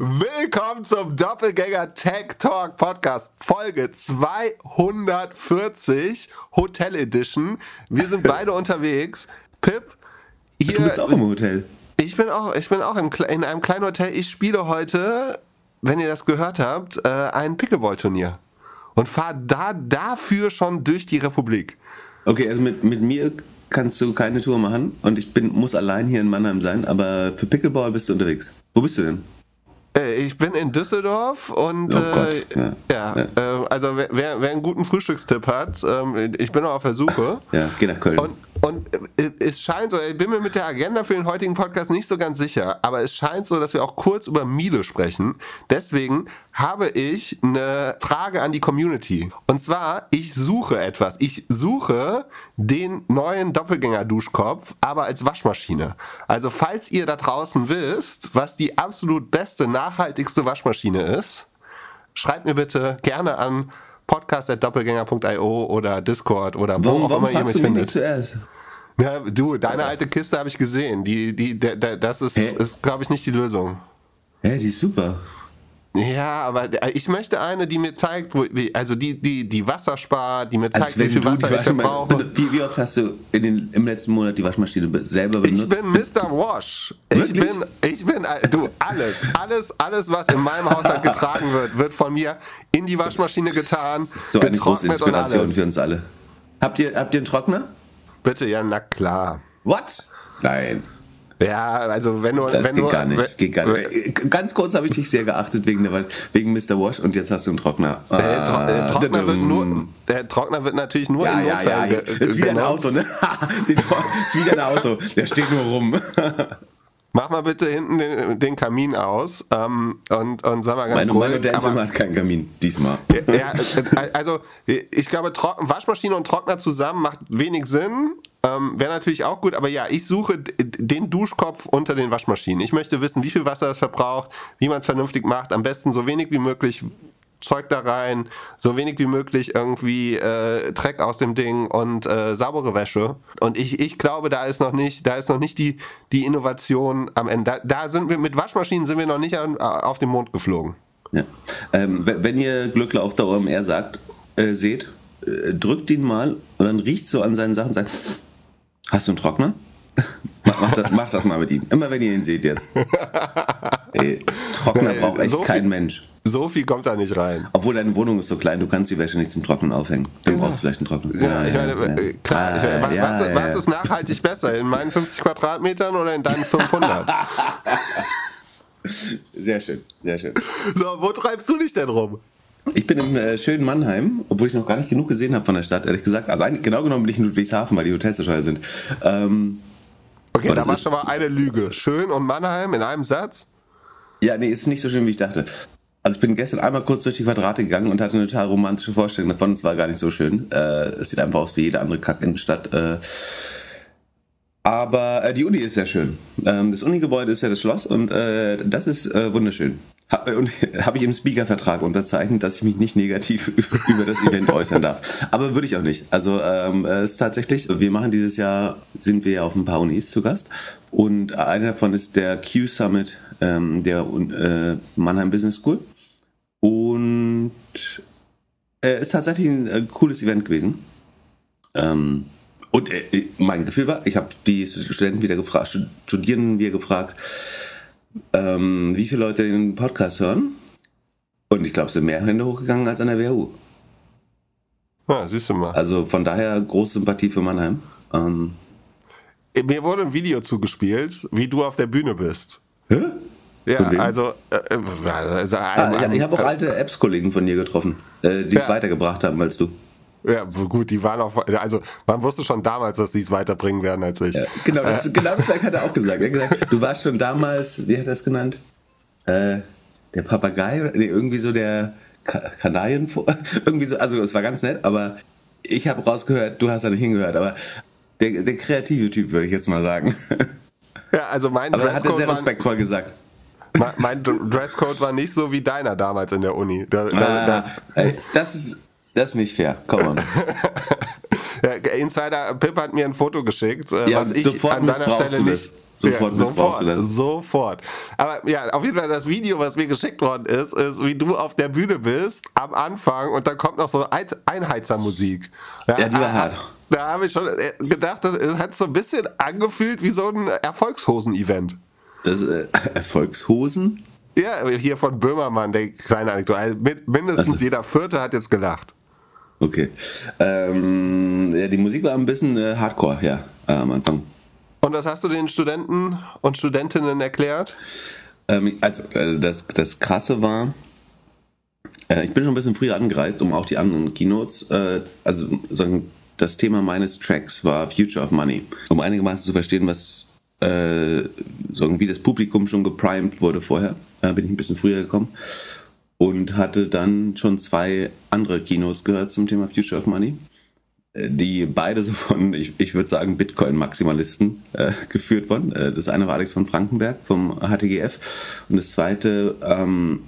Willkommen zum Doppelgänger Tech Talk Podcast, Folge 240, Hotel Edition. Wir sind beide unterwegs. Pip, hier. Du bist auch im Hotel. Ich bin auch, ich bin auch im, in einem kleinen Hotel. Ich spiele heute, wenn ihr das gehört habt, äh, ein Pickleball-Turnier. Und fahre da dafür schon durch die Republik. Okay, also mit, mit mir kannst du keine Tour machen und ich bin, muss allein hier in Mannheim sein, aber für Pickleball bist du unterwegs. Wo bist du denn? Äh, ich bin in Düsseldorf und oh äh, ja, ja, ja. Äh, also wer, wer, einen guten Frühstückstipp hat, ähm, ich bin noch auf der Suche. Ja, geh nach Köln. Und, und äh, es scheint so, ich bin mir mit der Agenda für den heutigen Podcast nicht so ganz sicher, aber es scheint so, dass wir auch kurz über Miele sprechen. Deswegen habe ich eine Frage an die Community. Und zwar, ich suche etwas. Ich suche den neuen Doppelgänger-Duschkopf, aber als Waschmaschine. Also falls ihr da draußen wisst, was die absolut beste, nachhaltigste Waschmaschine ist, schreibt mir bitte gerne an podcast.doppelgänger.io oder Discord oder wo warum, auch immer ihr mich findet. Zuerst? Ja, du, deine alte Kiste habe ich gesehen. Die, die, der, der, das ist, ist glaube ich, nicht die Lösung. Hä, die ist super. Ja, aber ich möchte eine, die mir zeigt, wo, also die, die, die Wasser spart, die mir zeigt, also wie viel Wasser ich verbrauche. Wie, wie, oft hast du in den, im letzten Monat die Waschmaschine selber benutzt? Ich bin Mr. Wash. Ich bin, ich bin, du, alles, alles, alles, was in meinem Haushalt getragen wird, wird von mir in die Waschmaschine getan. So eine große Inspiration für uns alle. Habt ihr, habt ihr einen Trockner? Bitte, ja, na klar. What? Nein. Ja, also wenn du. Das wenn geht du, gar nicht. Geht gar nicht. Ganz kurz habe ich dich sehr geachtet wegen, der, wegen Mr. Wash und jetzt hast du einen Trockner. Der, Tro ah, Trockner, wird nur, der Trockner wird natürlich nur ja, in Notfällen. Ja, ja, ist, ist wie ein Auto, ne? ist wie ein Auto. Der steht nur rum. Mach mal bitte hinten den, den Kamin aus ähm, und, und sag mal ganz Meine, ruhig. Meine Hotelzimmer hat keinen Kamin, diesmal. Ja, äh, also ich glaube, Trocken, Waschmaschine und Trockner zusammen macht wenig Sinn. Ähm, Wäre natürlich auch gut, aber ja, ich suche den Duschkopf unter den Waschmaschinen. Ich möchte wissen, wie viel Wasser es verbraucht, wie man es vernünftig macht, am besten so wenig wie möglich Zeug da rein, so wenig wie möglich irgendwie äh, Dreck aus dem Ding und äh, saubere Wäsche. Und ich, ich glaube, da ist noch nicht, da ist noch nicht die, die Innovation am Ende. Da, da sind wir mit Waschmaschinen sind wir noch nicht an, auf den Mond geflogen. Ja. Ähm, wenn ihr Glückler auf der OMR sagt, äh, seht, äh, drückt ihn mal und dann riecht so an seinen Sachen und sagt, Hast du einen Trockner? mach, das, mach, das, mal mit ihm. Immer wenn ihr ihn seht jetzt. Ey, Trockner nee, braucht echt so kein viel, Mensch. So viel kommt da nicht rein. Obwohl deine Wohnung ist so klein, du kannst die Wäsche nicht zum Trocknen aufhängen. Dann ja. brauchst du vielleicht einen Trockner. Ja, ich meine, ja. klar. Ich meine, was, was, was ist nachhaltig besser? In meinen 50 Quadratmetern oder in deinen 500? Sehr schön, sehr schön. So, wo treibst du dich denn rum? Ich bin im äh, schönen Mannheim, obwohl ich noch gar nicht genug gesehen habe von der Stadt, ehrlich gesagt. Also eigentlich, genau genommen bin ich in Ludwigshafen, weil die Hotels so teuer sind. Ähm, okay, da war schon mal eine Lüge. Schön und Mannheim in einem Satz? Ja, nee, ist nicht so schön, wie ich dachte. Also ich bin gestern einmal kurz durch die Quadrate gegangen und hatte eine total romantische Vorstellung davon. Es war gar nicht so schön. Äh, es sieht einfach aus wie jede andere Kack-Innenstadt. Äh, aber äh, die Uni ist sehr schön. Ähm, das Unigebäude ist ja das Schloss und äh, das ist äh, wunderschön. Ha und habe ich im Speaker-Vertrag unterzeichnet, dass ich mich nicht negativ über das Event äußern darf. Aber würde ich auch nicht. Also ähm, es ist tatsächlich, wir machen dieses Jahr, sind wir ja auf ein paar Unis zu Gast. Und einer davon ist der Q-Summit ähm, der äh, Mannheim Business School. Und äh, ist tatsächlich ein äh, cooles Event gewesen. Ähm, und äh, mein Gefühl war, ich habe die Studenten wieder gefragt, Studierenden wieder gefragt, ähm, wie viele Leute den Podcast hören. Und ich glaube, es sind mehr Hände hochgegangen als an der WHU. Ja, siehst du mal. Also von daher große Sympathie für Mannheim. Ähm, Mir wurde ein Video zugespielt, wie du auf der Bühne bist. Hä? Ja, also, äh, äh also ah, ja, ich habe auch alte Apps-Kollegen von dir getroffen, äh, die es ja. weitergebracht haben als du. Ja, gut, die waren auch, also man wusste schon damals, dass die es weiterbringen werden als ich. Ja, genau, das, äh. genau das hat er auch gesagt. Er hat gesagt, du warst schon damals, wie hat er das genannt? Äh, der Papagei, nee, irgendwie so der Kanarien, irgendwie so, also es war ganz nett, aber ich habe rausgehört, du hast da nicht hingehört, aber der, der kreative Typ, würde ich jetzt mal sagen. Ja, also mein Aber hat er sehr respektvoll war, gesagt. Mein Dresscode war nicht so wie deiner damals in der Uni. Da, da, ah, da, das ist das ist nicht fair. Komm on. Insider Pip hat mir ein Foto geschickt, äh, ja, was ich an seiner Stelle nicht. Sofort ja, sofort, du das. Sofort. Aber ja, auf jeden Fall das Video, was mir geschickt worden ist, ist, wie du auf der Bühne bist am Anfang und dann kommt noch so Einheizermusik. Ja, ja die war hart. Da habe ich schon äh, gedacht, das hat so ein bisschen angefühlt wie so ein Erfolgshosen-Event. Das äh, Erfolgshosen? Ja, hier von Böhmermann, der kleine Anekdote. Also mindestens also. jeder Vierte hat jetzt gelacht. Okay. Ähm, ja, die Musik war ein bisschen äh, Hardcore, ja, äh, am Anfang. Und was hast du den Studenten und Studentinnen erklärt? Ähm, also, äh, das, das Krasse war, äh, ich bin schon ein bisschen früher angereist, um auch die anderen Keynotes, äh, also sagen, das Thema meines Tracks war Future of Money. Um einigermaßen zu verstehen, was äh, so wie das Publikum schon geprimed wurde vorher, äh, bin ich ein bisschen früher gekommen und hatte dann schon zwei andere Kinos gehört zum Thema Future of Money, äh, die beide so von, ich, ich würde sagen, Bitcoin-Maximalisten äh, geführt wurden. Äh, das eine war Alex von Frankenberg vom HTGF und das zweite ähm,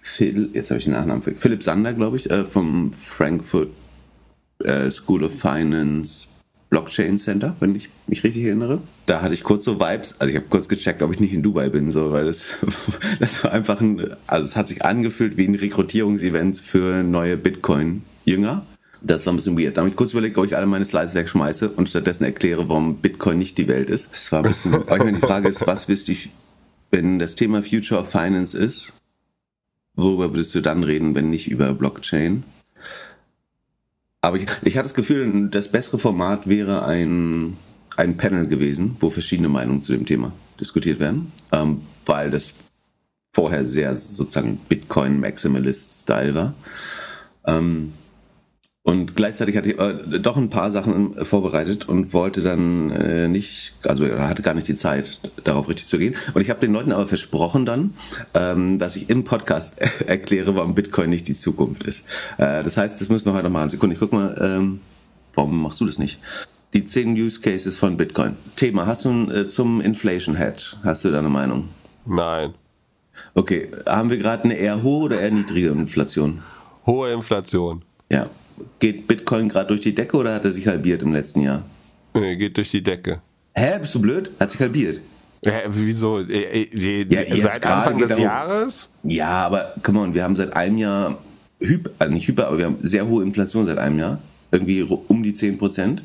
Phil, jetzt habe ich den Nachnamen, Philipp Sander, glaube ich, äh, vom Frankfurt äh, School of Finance Blockchain Center, wenn ich mich richtig erinnere. Da hatte ich kurz so Vibes, also ich habe kurz gecheckt, ob ich nicht in Dubai bin, so, weil das, das war einfach ein, also es hat sich angefühlt wie ein Rekrutierungsevent für neue Bitcoin-Jünger. Das war ein bisschen weird. Da habe ich kurz überlegt, ob ich alle meine Slides wegschmeiße und stattdessen erkläre, warum Bitcoin nicht die Welt ist. Das war ein bisschen, ich meine, die Frage ist, was wisst ich, wenn das Thema Future of Finance ist, worüber würdest du dann reden, wenn nicht über Blockchain? Aber ich, ich hatte das Gefühl, das bessere Format wäre ein, ein Panel gewesen, wo verschiedene Meinungen zu dem Thema diskutiert werden, ähm, weil das vorher sehr sozusagen Bitcoin-Maximalist-Style war. Ähm, und gleichzeitig hatte ich äh, doch ein paar Sachen vorbereitet und wollte dann äh, nicht, also er hatte gar nicht die Zeit, darauf richtig zu gehen. Und ich habe den Leuten aber versprochen dann, ähm, dass ich im Podcast erkläre, warum Bitcoin nicht die Zukunft ist. Äh, das heißt, das müssen wir heute noch machen. Sekunde, ich guck mal, ähm, warum machst du das nicht? Die zehn Use Cases von Bitcoin. Thema, hast du äh, zum Inflation Hedge, hast du da eine Meinung? Nein. Okay, haben wir gerade eine eher hohe oder eher niedrige Inflation? Hohe Inflation. Ja, Geht Bitcoin gerade durch die Decke oder hat er sich halbiert im letzten Jahr? Nee, geht durch die Decke. Hä, bist du blöd? Hat sich halbiert. Ja, wieso? Äh, äh, ja, seit Anfang des Jahres? Ja, aber come on, wir haben seit einem Jahr, hyper, also nicht hyper, aber wir haben sehr hohe Inflation seit einem Jahr. Irgendwie um die 10 Prozent.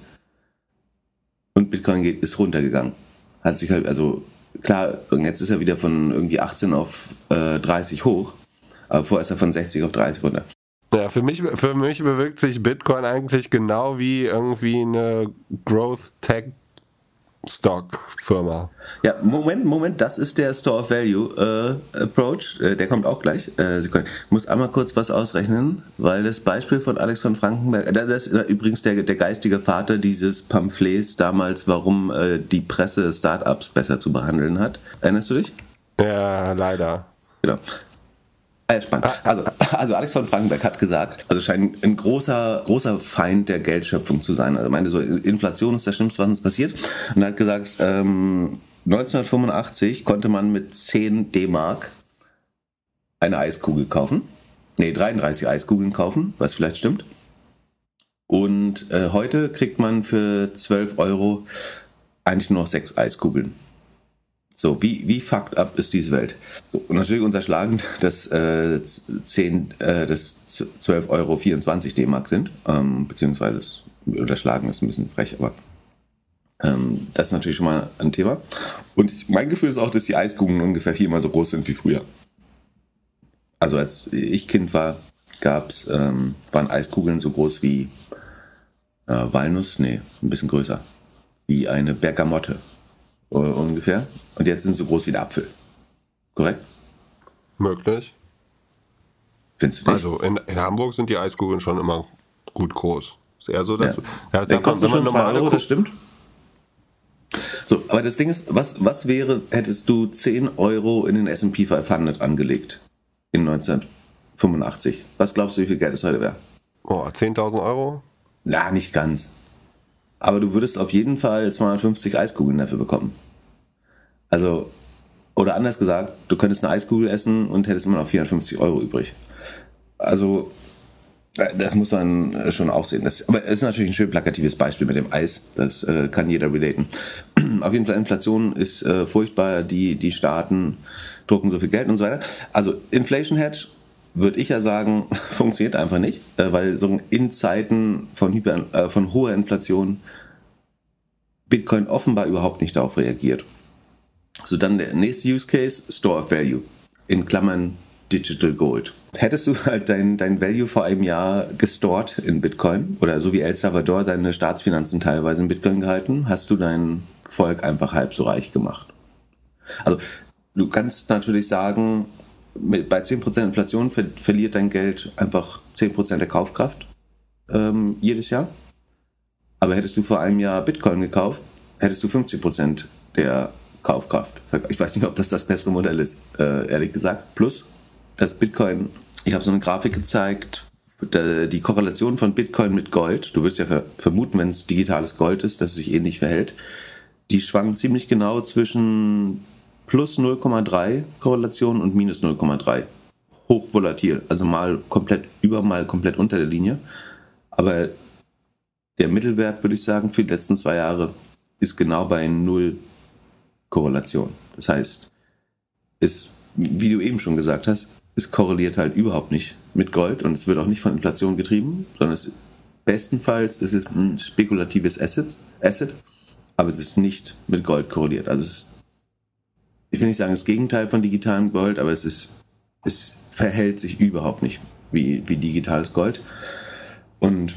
Und Bitcoin geht, ist runtergegangen. Hat sich halt, also klar, jetzt ist er wieder von irgendwie 18 auf äh, 30 hoch. Aber vorher ist er von 60 auf 30 runter. Ja, für mich, für mich bewegt sich Bitcoin eigentlich genau wie irgendwie eine Growth Tech Stock Firma. Ja, Moment, Moment, das ist der Store of Value äh, Approach, äh, der kommt auch gleich. Äh, ich muss einmal kurz was ausrechnen, weil das Beispiel von Alex von Frankenberg, äh, das ist übrigens der, der geistige Vater dieses Pamphlets damals, warum äh, die Presse Startups besser zu behandeln hat. Erinnerst du dich? Ja, leider. Genau. Äh, spannend. Ah, also, also Alex von Frankenberg hat gesagt, also scheint ein großer, großer Feind der Geldschöpfung zu sein. Also meinte so, Inflation ist das Schlimmste, was uns passiert. Und er hat gesagt, ähm, 1985 konnte man mit 10 D-Mark eine Eiskugel kaufen. Nee, 33 Eiskugeln kaufen, was vielleicht stimmt. Und äh, heute kriegt man für 12 Euro eigentlich nur noch 6 Eiskugeln. So, wie, wie fucked up ist diese Welt? So, und natürlich unterschlagen, dass, äh, 10, äh, dass 12 Euro 24 D-Mark sind, ähm, beziehungsweise unterschlagen ist ein bisschen frech, aber ähm, das ist natürlich schon mal ein Thema. Und ich, mein Gefühl ist auch, dass die Eiskugeln ungefähr viermal so groß sind wie früher. Also als ich Kind war, gab's, ähm, waren Eiskugeln so groß wie äh, Walnuss, nee, ein bisschen größer, wie eine Bergamotte ungefähr. Und jetzt sind sie so groß wie ein Apfel. Korrekt? Möglich. Findest du nicht? Also in, in Hamburg sind die Eiskugeln schon immer gut groß. Ist eher so, dass ja. ja, da kostet schon zwei Euro, das stimmt. So, aber das Ding ist, was, was wäre, hättest du 10 Euro in den S&P 500 angelegt in 1985? Was glaubst du, wie viel Geld es heute wäre? Oh, 10.000 Euro? Na, nicht ganz. Aber du würdest auf jeden Fall 250 Eiskugeln dafür bekommen. Also, oder anders gesagt, du könntest eine Eiskugel essen und hättest immer noch 450 Euro übrig. Also, Das muss man schon auch sehen. Das, aber es ist natürlich ein schön plakatives Beispiel mit dem Eis. Das äh, kann jeder relaten. Auf jeden Fall, Inflation ist äh, furchtbar. Die, die Staaten drucken so viel Geld und so weiter. Also Inflation Hedge würde ich ja sagen, funktioniert einfach nicht, äh, weil so in Zeiten von, Hyper, äh, von hoher Inflation Bitcoin offenbar überhaupt nicht darauf reagiert. So, dann der nächste Use Case, Store of Value. In Klammern Digital Gold. Hättest du halt dein, dein Value vor einem Jahr gestored in Bitcoin oder so wie El Salvador deine Staatsfinanzen teilweise in Bitcoin gehalten, hast du dein Volk einfach halb so reich gemacht. Also du kannst natürlich sagen, bei 10% Inflation ver verliert dein Geld einfach 10% der Kaufkraft ähm, jedes Jahr. Aber hättest du vor einem Jahr Bitcoin gekauft, hättest du 50% der Kaufkraft. Ich weiß nicht, ob das das bessere Modell ist, äh, ehrlich gesagt. Plus, dass Bitcoin, ich habe so eine Grafik gezeigt, die Korrelation von Bitcoin mit Gold, du wirst ja vermuten, wenn es digitales Gold ist, dass es sich ähnlich verhält, die schwankt ziemlich genau zwischen plus 0,3 Korrelation und minus 0,3. Hochvolatil, also mal komplett über, mal komplett unter der Linie. Aber der Mittelwert, würde ich sagen, für die letzten zwei Jahre ist genau bei 0 Korrelation. Das heißt, ist, wie du eben schon gesagt hast, es korreliert halt überhaupt nicht mit Gold und es wird auch nicht von Inflation getrieben, sondern es, bestenfalls ist es ein spekulatives Asset, Asset, aber es ist nicht mit Gold korreliert. Also es ist ich will nicht sagen das Gegenteil von digitalem Gold, aber es ist, es verhält sich überhaupt nicht wie, wie digitales Gold. Und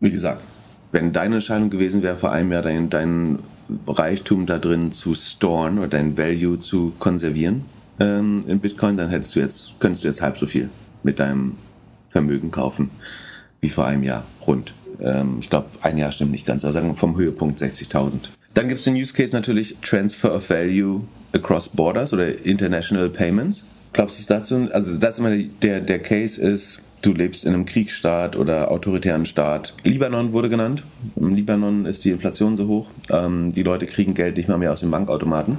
wie gesagt, wenn deine Entscheidung gewesen wäre, vor einem Jahr dein, dein Reichtum da drin zu storen oder dein Value zu konservieren ähm, in Bitcoin, dann hättest du jetzt, könntest du jetzt halb so viel mit deinem Vermögen kaufen wie vor einem Jahr rund. Ähm, ich glaube, ein Jahr stimmt nicht ganz, aber sagen vom Höhepunkt 60.000. Dann gibt es den Use Case natürlich Transfer of Value across borders oder international payments. Glaubst du es dazu? Also das ist immer der, der Case ist, du lebst in einem Kriegsstaat oder autoritären Staat. Libanon wurde genannt. Im Libanon ist die Inflation so hoch. Ähm, die Leute kriegen Geld nicht mal mehr aus den Bankautomaten.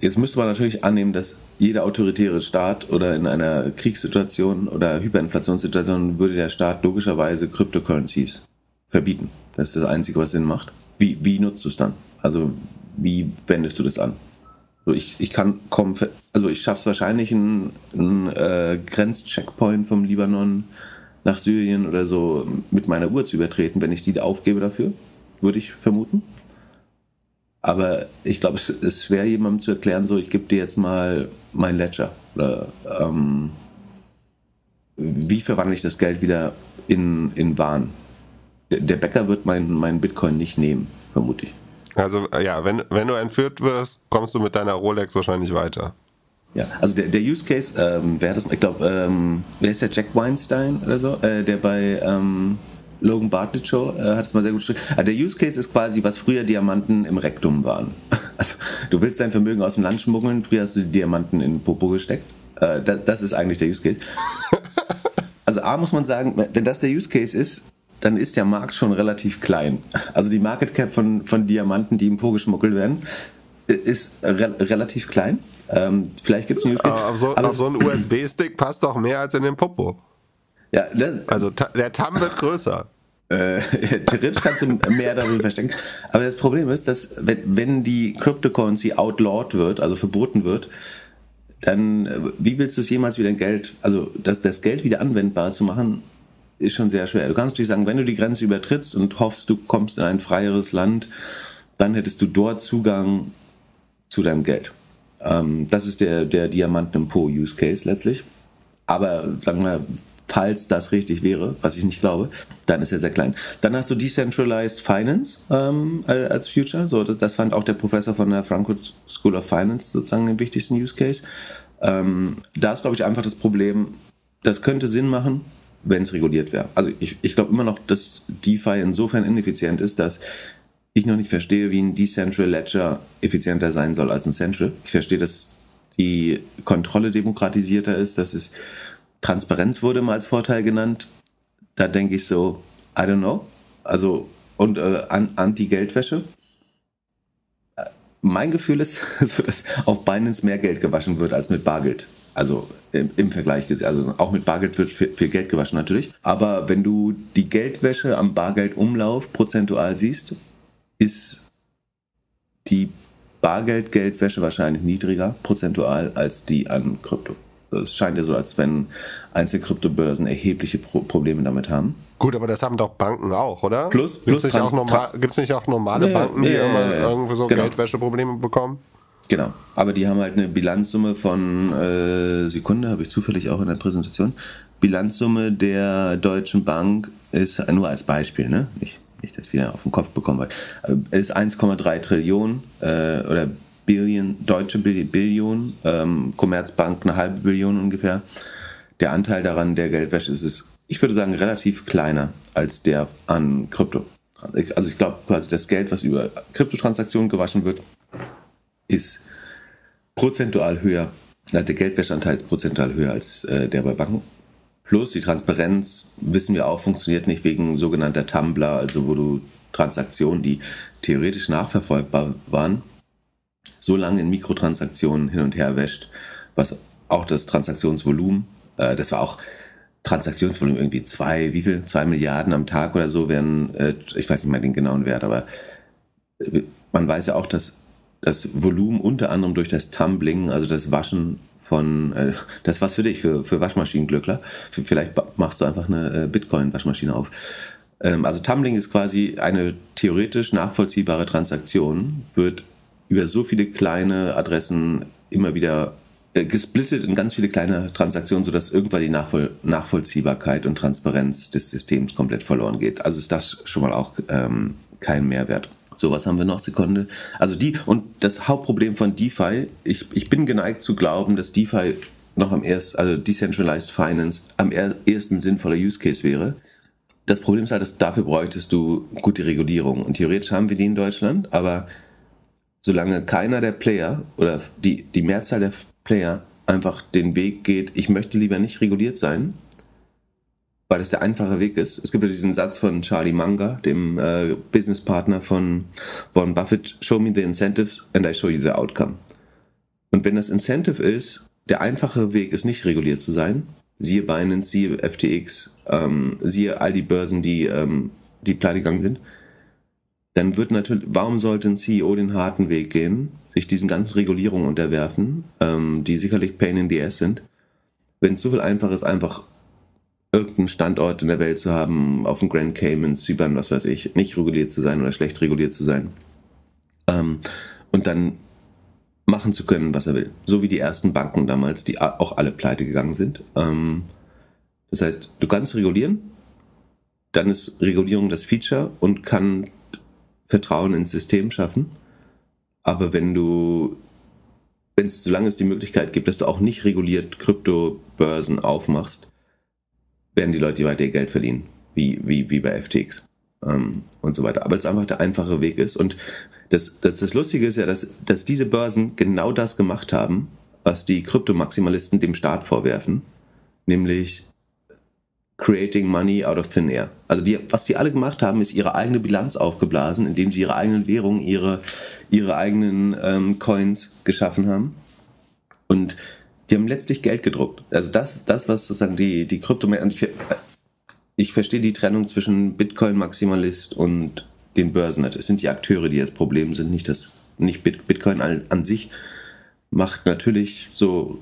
Jetzt müsste man natürlich annehmen, dass jeder autoritäre Staat oder in einer Kriegssituation oder Hyperinflationssituation würde der Staat logischerweise Cryptocurrencies verbieten. Das ist das Einzige, was Sinn macht. Wie, wie nutzt du es dann? Also wie wendest du das an? So, ich, ich kann kommen, also ich schaffe es wahrscheinlich, einen, einen äh, Grenzcheckpoint vom Libanon nach Syrien oder so mit meiner Uhr zu übertreten, wenn ich die aufgebe dafür, würde ich vermuten. Aber ich glaube, es ist schwer, jemandem zu erklären, so, ich gebe dir jetzt mal mein Ledger. Oder, ähm, wie verwandle ich das Geld wieder in, in Waren? Der Bäcker wird meinen mein Bitcoin nicht nehmen, vermute ich. Also ja, wenn, wenn du entführt wirst, kommst du mit deiner Rolex wahrscheinlich weiter. Ja, also der, der Use Case, ähm, wer hat das, ich glaube, ähm, wer ist der Jack Weinstein oder so, äh, der bei ähm, Logan Bartlett Show äh, hat es mal sehr gut geschrieben. Also der Use Case ist quasi, was früher Diamanten im Rektum waren. Also du willst dein Vermögen aus dem Land schmuggeln, früher hast du die Diamanten in Popo gesteckt. Äh, das, das ist eigentlich der Use Case. Also A muss man sagen, wenn das der Use Case ist, dann ist der Markt schon relativ klein. Also die Market Cap von, von Diamanten, die im Po geschmuggelt werden, ist re relativ klein. Ähm, vielleicht gibt es News. Aber, so, aber so ein USB-Stick passt doch mehr als in den Popo. Ja, das, also der TAM wird größer. Äh, theoretisch kannst du mehr darin verstecken. Aber das Problem ist, dass wenn, wenn die Cryptocurrency outlawed wird, also verboten wird, dann äh, wie willst du es jemals wieder in Geld, also das, das Geld wieder anwendbar zu machen, ist schon sehr schwer. Du kannst natürlich sagen, wenn du die Grenze übertrittst und hoffst, du kommst in ein freieres Land, dann hättest du dort Zugang zu deinem Geld. Ähm, das ist der, der Diamanten im Po-Use Case letztlich. Aber sagen wir, falls das richtig wäre, was ich nicht glaube, dann ist er sehr klein. Dann hast du Decentralized Finance ähm, als Future. So, das fand auch der Professor von der Frankfurt School of Finance sozusagen den wichtigsten Use Case. Ähm, da ist, glaube ich, einfach das Problem, das könnte Sinn machen, wenn es reguliert wäre. Also ich, ich glaube immer noch, dass DeFi insofern ineffizient ist, dass ich noch nicht verstehe, wie ein Decentral Ledger effizienter sein soll als ein Central. Ich verstehe, dass die Kontrolle demokratisierter ist, dass es Transparenz wurde mal als Vorteil genannt. Da denke ich so, I don't know. Also, und äh, Anti-Geldwäsche. Mein Gefühl ist, dass auf Binance mehr Geld gewaschen wird als mit Bargeld Also im, im Vergleich, also auch mit Bargeld wird viel, viel, Geld gewaschen natürlich. Aber wenn du die Geldwäsche am Bargeldumlauf prozentual siehst, ist die Bargeld-Geldwäsche wahrscheinlich niedriger prozentual als die an Krypto. Es scheint ja so, als wenn einzelne Kryptobörsen erhebliche Pro Probleme damit haben. Gut, aber das haben doch Banken auch, oder? Plus, plus Gibt es nicht, auch normale Banken, die immer irgendwie so genau. Geldwäscheprobleme bekommen? Genau, aber die haben halt eine Bilanzsumme von, äh, Sekunde, habe ich zufällig auch in der Präsentation. Bilanzsumme der Deutschen Bank ist nur als Beispiel, ne? Ich, nicht das wieder auf den Kopf bekommen, weil äh, ist 1,3 Trillionen äh, oder Billion, deutsche Billion, ähm, Commerzbank eine halbe Billion ungefähr. Der Anteil daran der Geldwäsche ist, ist ich würde sagen, relativ kleiner als der an Krypto. Also ich glaube quasi das Geld, was über Kryptotransaktionen gewaschen wird, ist prozentual höher, der Geldwäscheanteil ist prozentual höher als äh, der bei Banken. Plus die Transparenz, wissen wir auch, funktioniert nicht wegen sogenannter Tumbler, also wo du Transaktionen, die theoretisch nachverfolgbar waren, so lange in Mikrotransaktionen hin und her wäscht, was auch das Transaktionsvolumen, äh, das war auch Transaktionsvolumen irgendwie zwei, wie viel? Zwei Milliarden am Tag oder so werden, äh, ich weiß nicht mal den genauen Wert, aber äh, man weiß ja auch, dass das Volumen unter anderem durch das Tumbling, also das Waschen von, äh, das was für dich, für, für Waschmaschinenglückler. Vielleicht machst du einfach eine äh, Bitcoin-Waschmaschine auf. Ähm, also Tumbling ist quasi eine theoretisch nachvollziehbare Transaktion, wird über so viele kleine Adressen immer wieder äh, gesplittet in ganz viele kleine Transaktionen, sodass irgendwann die Nachvoll Nachvollziehbarkeit und Transparenz des Systems komplett verloren geht. Also ist das schon mal auch ähm, kein Mehrwert. So, was haben wir noch? Sekunde. Also die, und das Hauptproblem von DeFi, ich, ich bin geneigt zu glauben, dass DeFi noch am ersten, also Decentralized Finance, am ersten sinnvoller Use Case wäre. Das Problem ist halt, dass dafür bräuchtest du gute Regulierung. Und theoretisch haben wir die in Deutschland, aber solange keiner der Player oder die, die Mehrzahl der Player einfach den Weg geht, ich möchte lieber nicht reguliert sein, weil das der einfache Weg ist. Es gibt ja diesen Satz von Charlie Munger, dem äh, Businesspartner von Warren Buffett, show me the incentives and I show you the outcome. Und wenn das Incentive ist, der einfache Weg ist nicht reguliert zu sein, siehe Binance, siehe FTX, ähm, siehe all die Börsen, die, ähm, die pleite gegangen sind, dann wird natürlich, warum sollte ein CEO den harten Weg gehen, sich diesen ganzen Regulierungen unterwerfen, ähm, die sicherlich Pain in the Ass sind, wenn es so viel einfacher ist, einfach irgendeinen Standort in der Welt zu haben, auf dem Grand Cayman, Zypern, was weiß ich, nicht reguliert zu sein oder schlecht reguliert zu sein. Ähm, und dann machen zu können, was er will. So wie die ersten Banken damals, die auch alle pleite gegangen sind. Ähm, das heißt, du kannst regulieren, dann ist Regulierung das Feature und kann Vertrauen ins System schaffen. Aber wenn du, wenn es, solange es die Möglichkeit gibt, dass du auch nicht reguliert Kryptobörsen aufmachst, werden die Leute weiter ihr Geld verdienen, wie, wie, wie bei FTX ähm, und so weiter. Aber es einfach der einfache Weg ist. Und das, das, das Lustige ist ja, dass, dass diese Börsen genau das gemacht haben, was die Kryptomaximalisten dem Staat vorwerfen, nämlich creating money out of thin air. Also die, was die alle gemacht haben, ist ihre eigene Bilanz aufgeblasen, indem sie ihre eigenen Währungen, ihre, ihre eigenen ähm, Coins geschaffen haben. Und die haben letztlich Geld gedruckt. Also das, das was sozusagen die, die Kryptomärkte, ich, ich verstehe die Trennung zwischen Bitcoin-Maximalist und den Börsen. Es sind die Akteure, die das Problem sind, nicht das, nicht Bitcoin an, an sich macht natürlich so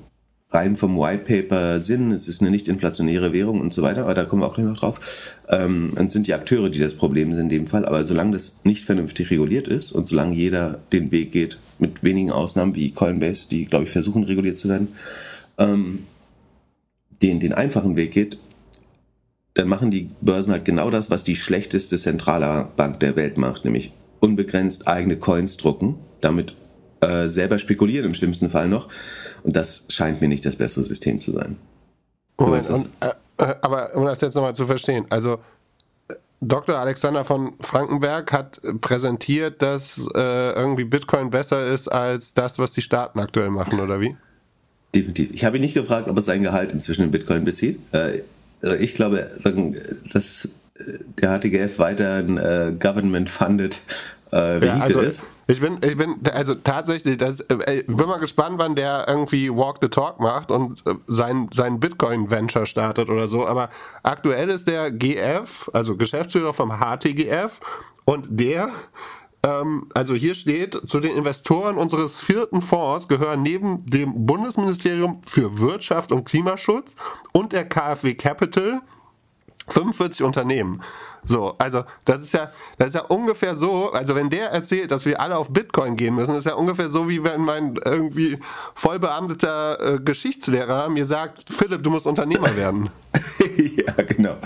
rein vom White Paper Sinn, es ist eine nicht inflationäre Währung und so weiter, aber da kommen wir auch gleich noch drauf. Ähm, dann sind die Akteure, die das Problem sind in dem Fall, aber solange das nicht vernünftig reguliert ist und solange jeder den Weg geht, mit wenigen Ausnahmen wie Coinbase, die, glaube ich, versuchen reguliert zu werden, ähm, den, den einfachen Weg geht, dann machen die Börsen halt genau das, was die schlechteste Zentralbank der Welt macht, nämlich unbegrenzt eigene Coins drucken, damit äh, selber spekulieren im schlimmsten Fall noch und das scheint mir nicht das bessere System zu sein. Moment, und, äh, äh, aber um das jetzt nochmal zu verstehen, also Dr. Alexander von Frankenberg hat präsentiert, dass äh, irgendwie Bitcoin besser ist als das, was die Staaten aktuell machen, oder wie? Definitiv. Ich habe ihn nicht gefragt, ob er sein Gehalt inzwischen in Bitcoin bezieht. Äh, ich glaube, dass der HTGF weiter ein äh, government-funded äh, ja, also, ist. Ich bin, ich bin, also tatsächlich, das, äh, ich bin mal gespannt, wann der irgendwie Walk the Talk macht und äh, sein, sein Bitcoin-Venture startet oder so. Aber aktuell ist der GF, also Geschäftsführer vom HTGF, und der ähm, also hier steht, zu den Investoren unseres vierten Fonds gehören neben dem Bundesministerium für Wirtschaft und Klimaschutz und der KfW Capital 45 Unternehmen. So, also das ist ja, das ist ja ungefähr so, also wenn der erzählt, dass wir alle auf Bitcoin gehen müssen, ist ja ungefähr so, wie wenn mein irgendwie vollbeamteter äh, Geschichtslehrer mir sagt, Philipp, du musst Unternehmer werden. ja, genau.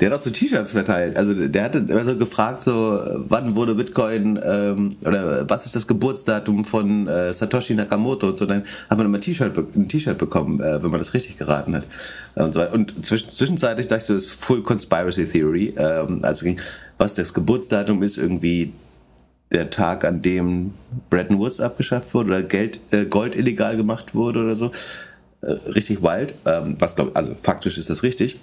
Der hat auch so T-Shirts verteilt. Also der hatte also gefragt, so wann wurde Bitcoin ähm, oder was ist das Geburtsdatum von äh, Satoshi Nakamoto und so. Dann hat man immer ein T-Shirt bekommen, äh, wenn man das richtig geraten hat und so. Und zwischen, zwischenzeitlich dachte ich, das ist Full Conspiracy Theory. Ähm, also was das Geburtsdatum ist, irgendwie der Tag, an dem Bretton Woods abgeschafft wurde oder Geld, äh, Gold illegal gemacht wurde oder so. Äh, richtig wild. Ähm, was glaub, also faktisch ist das richtig.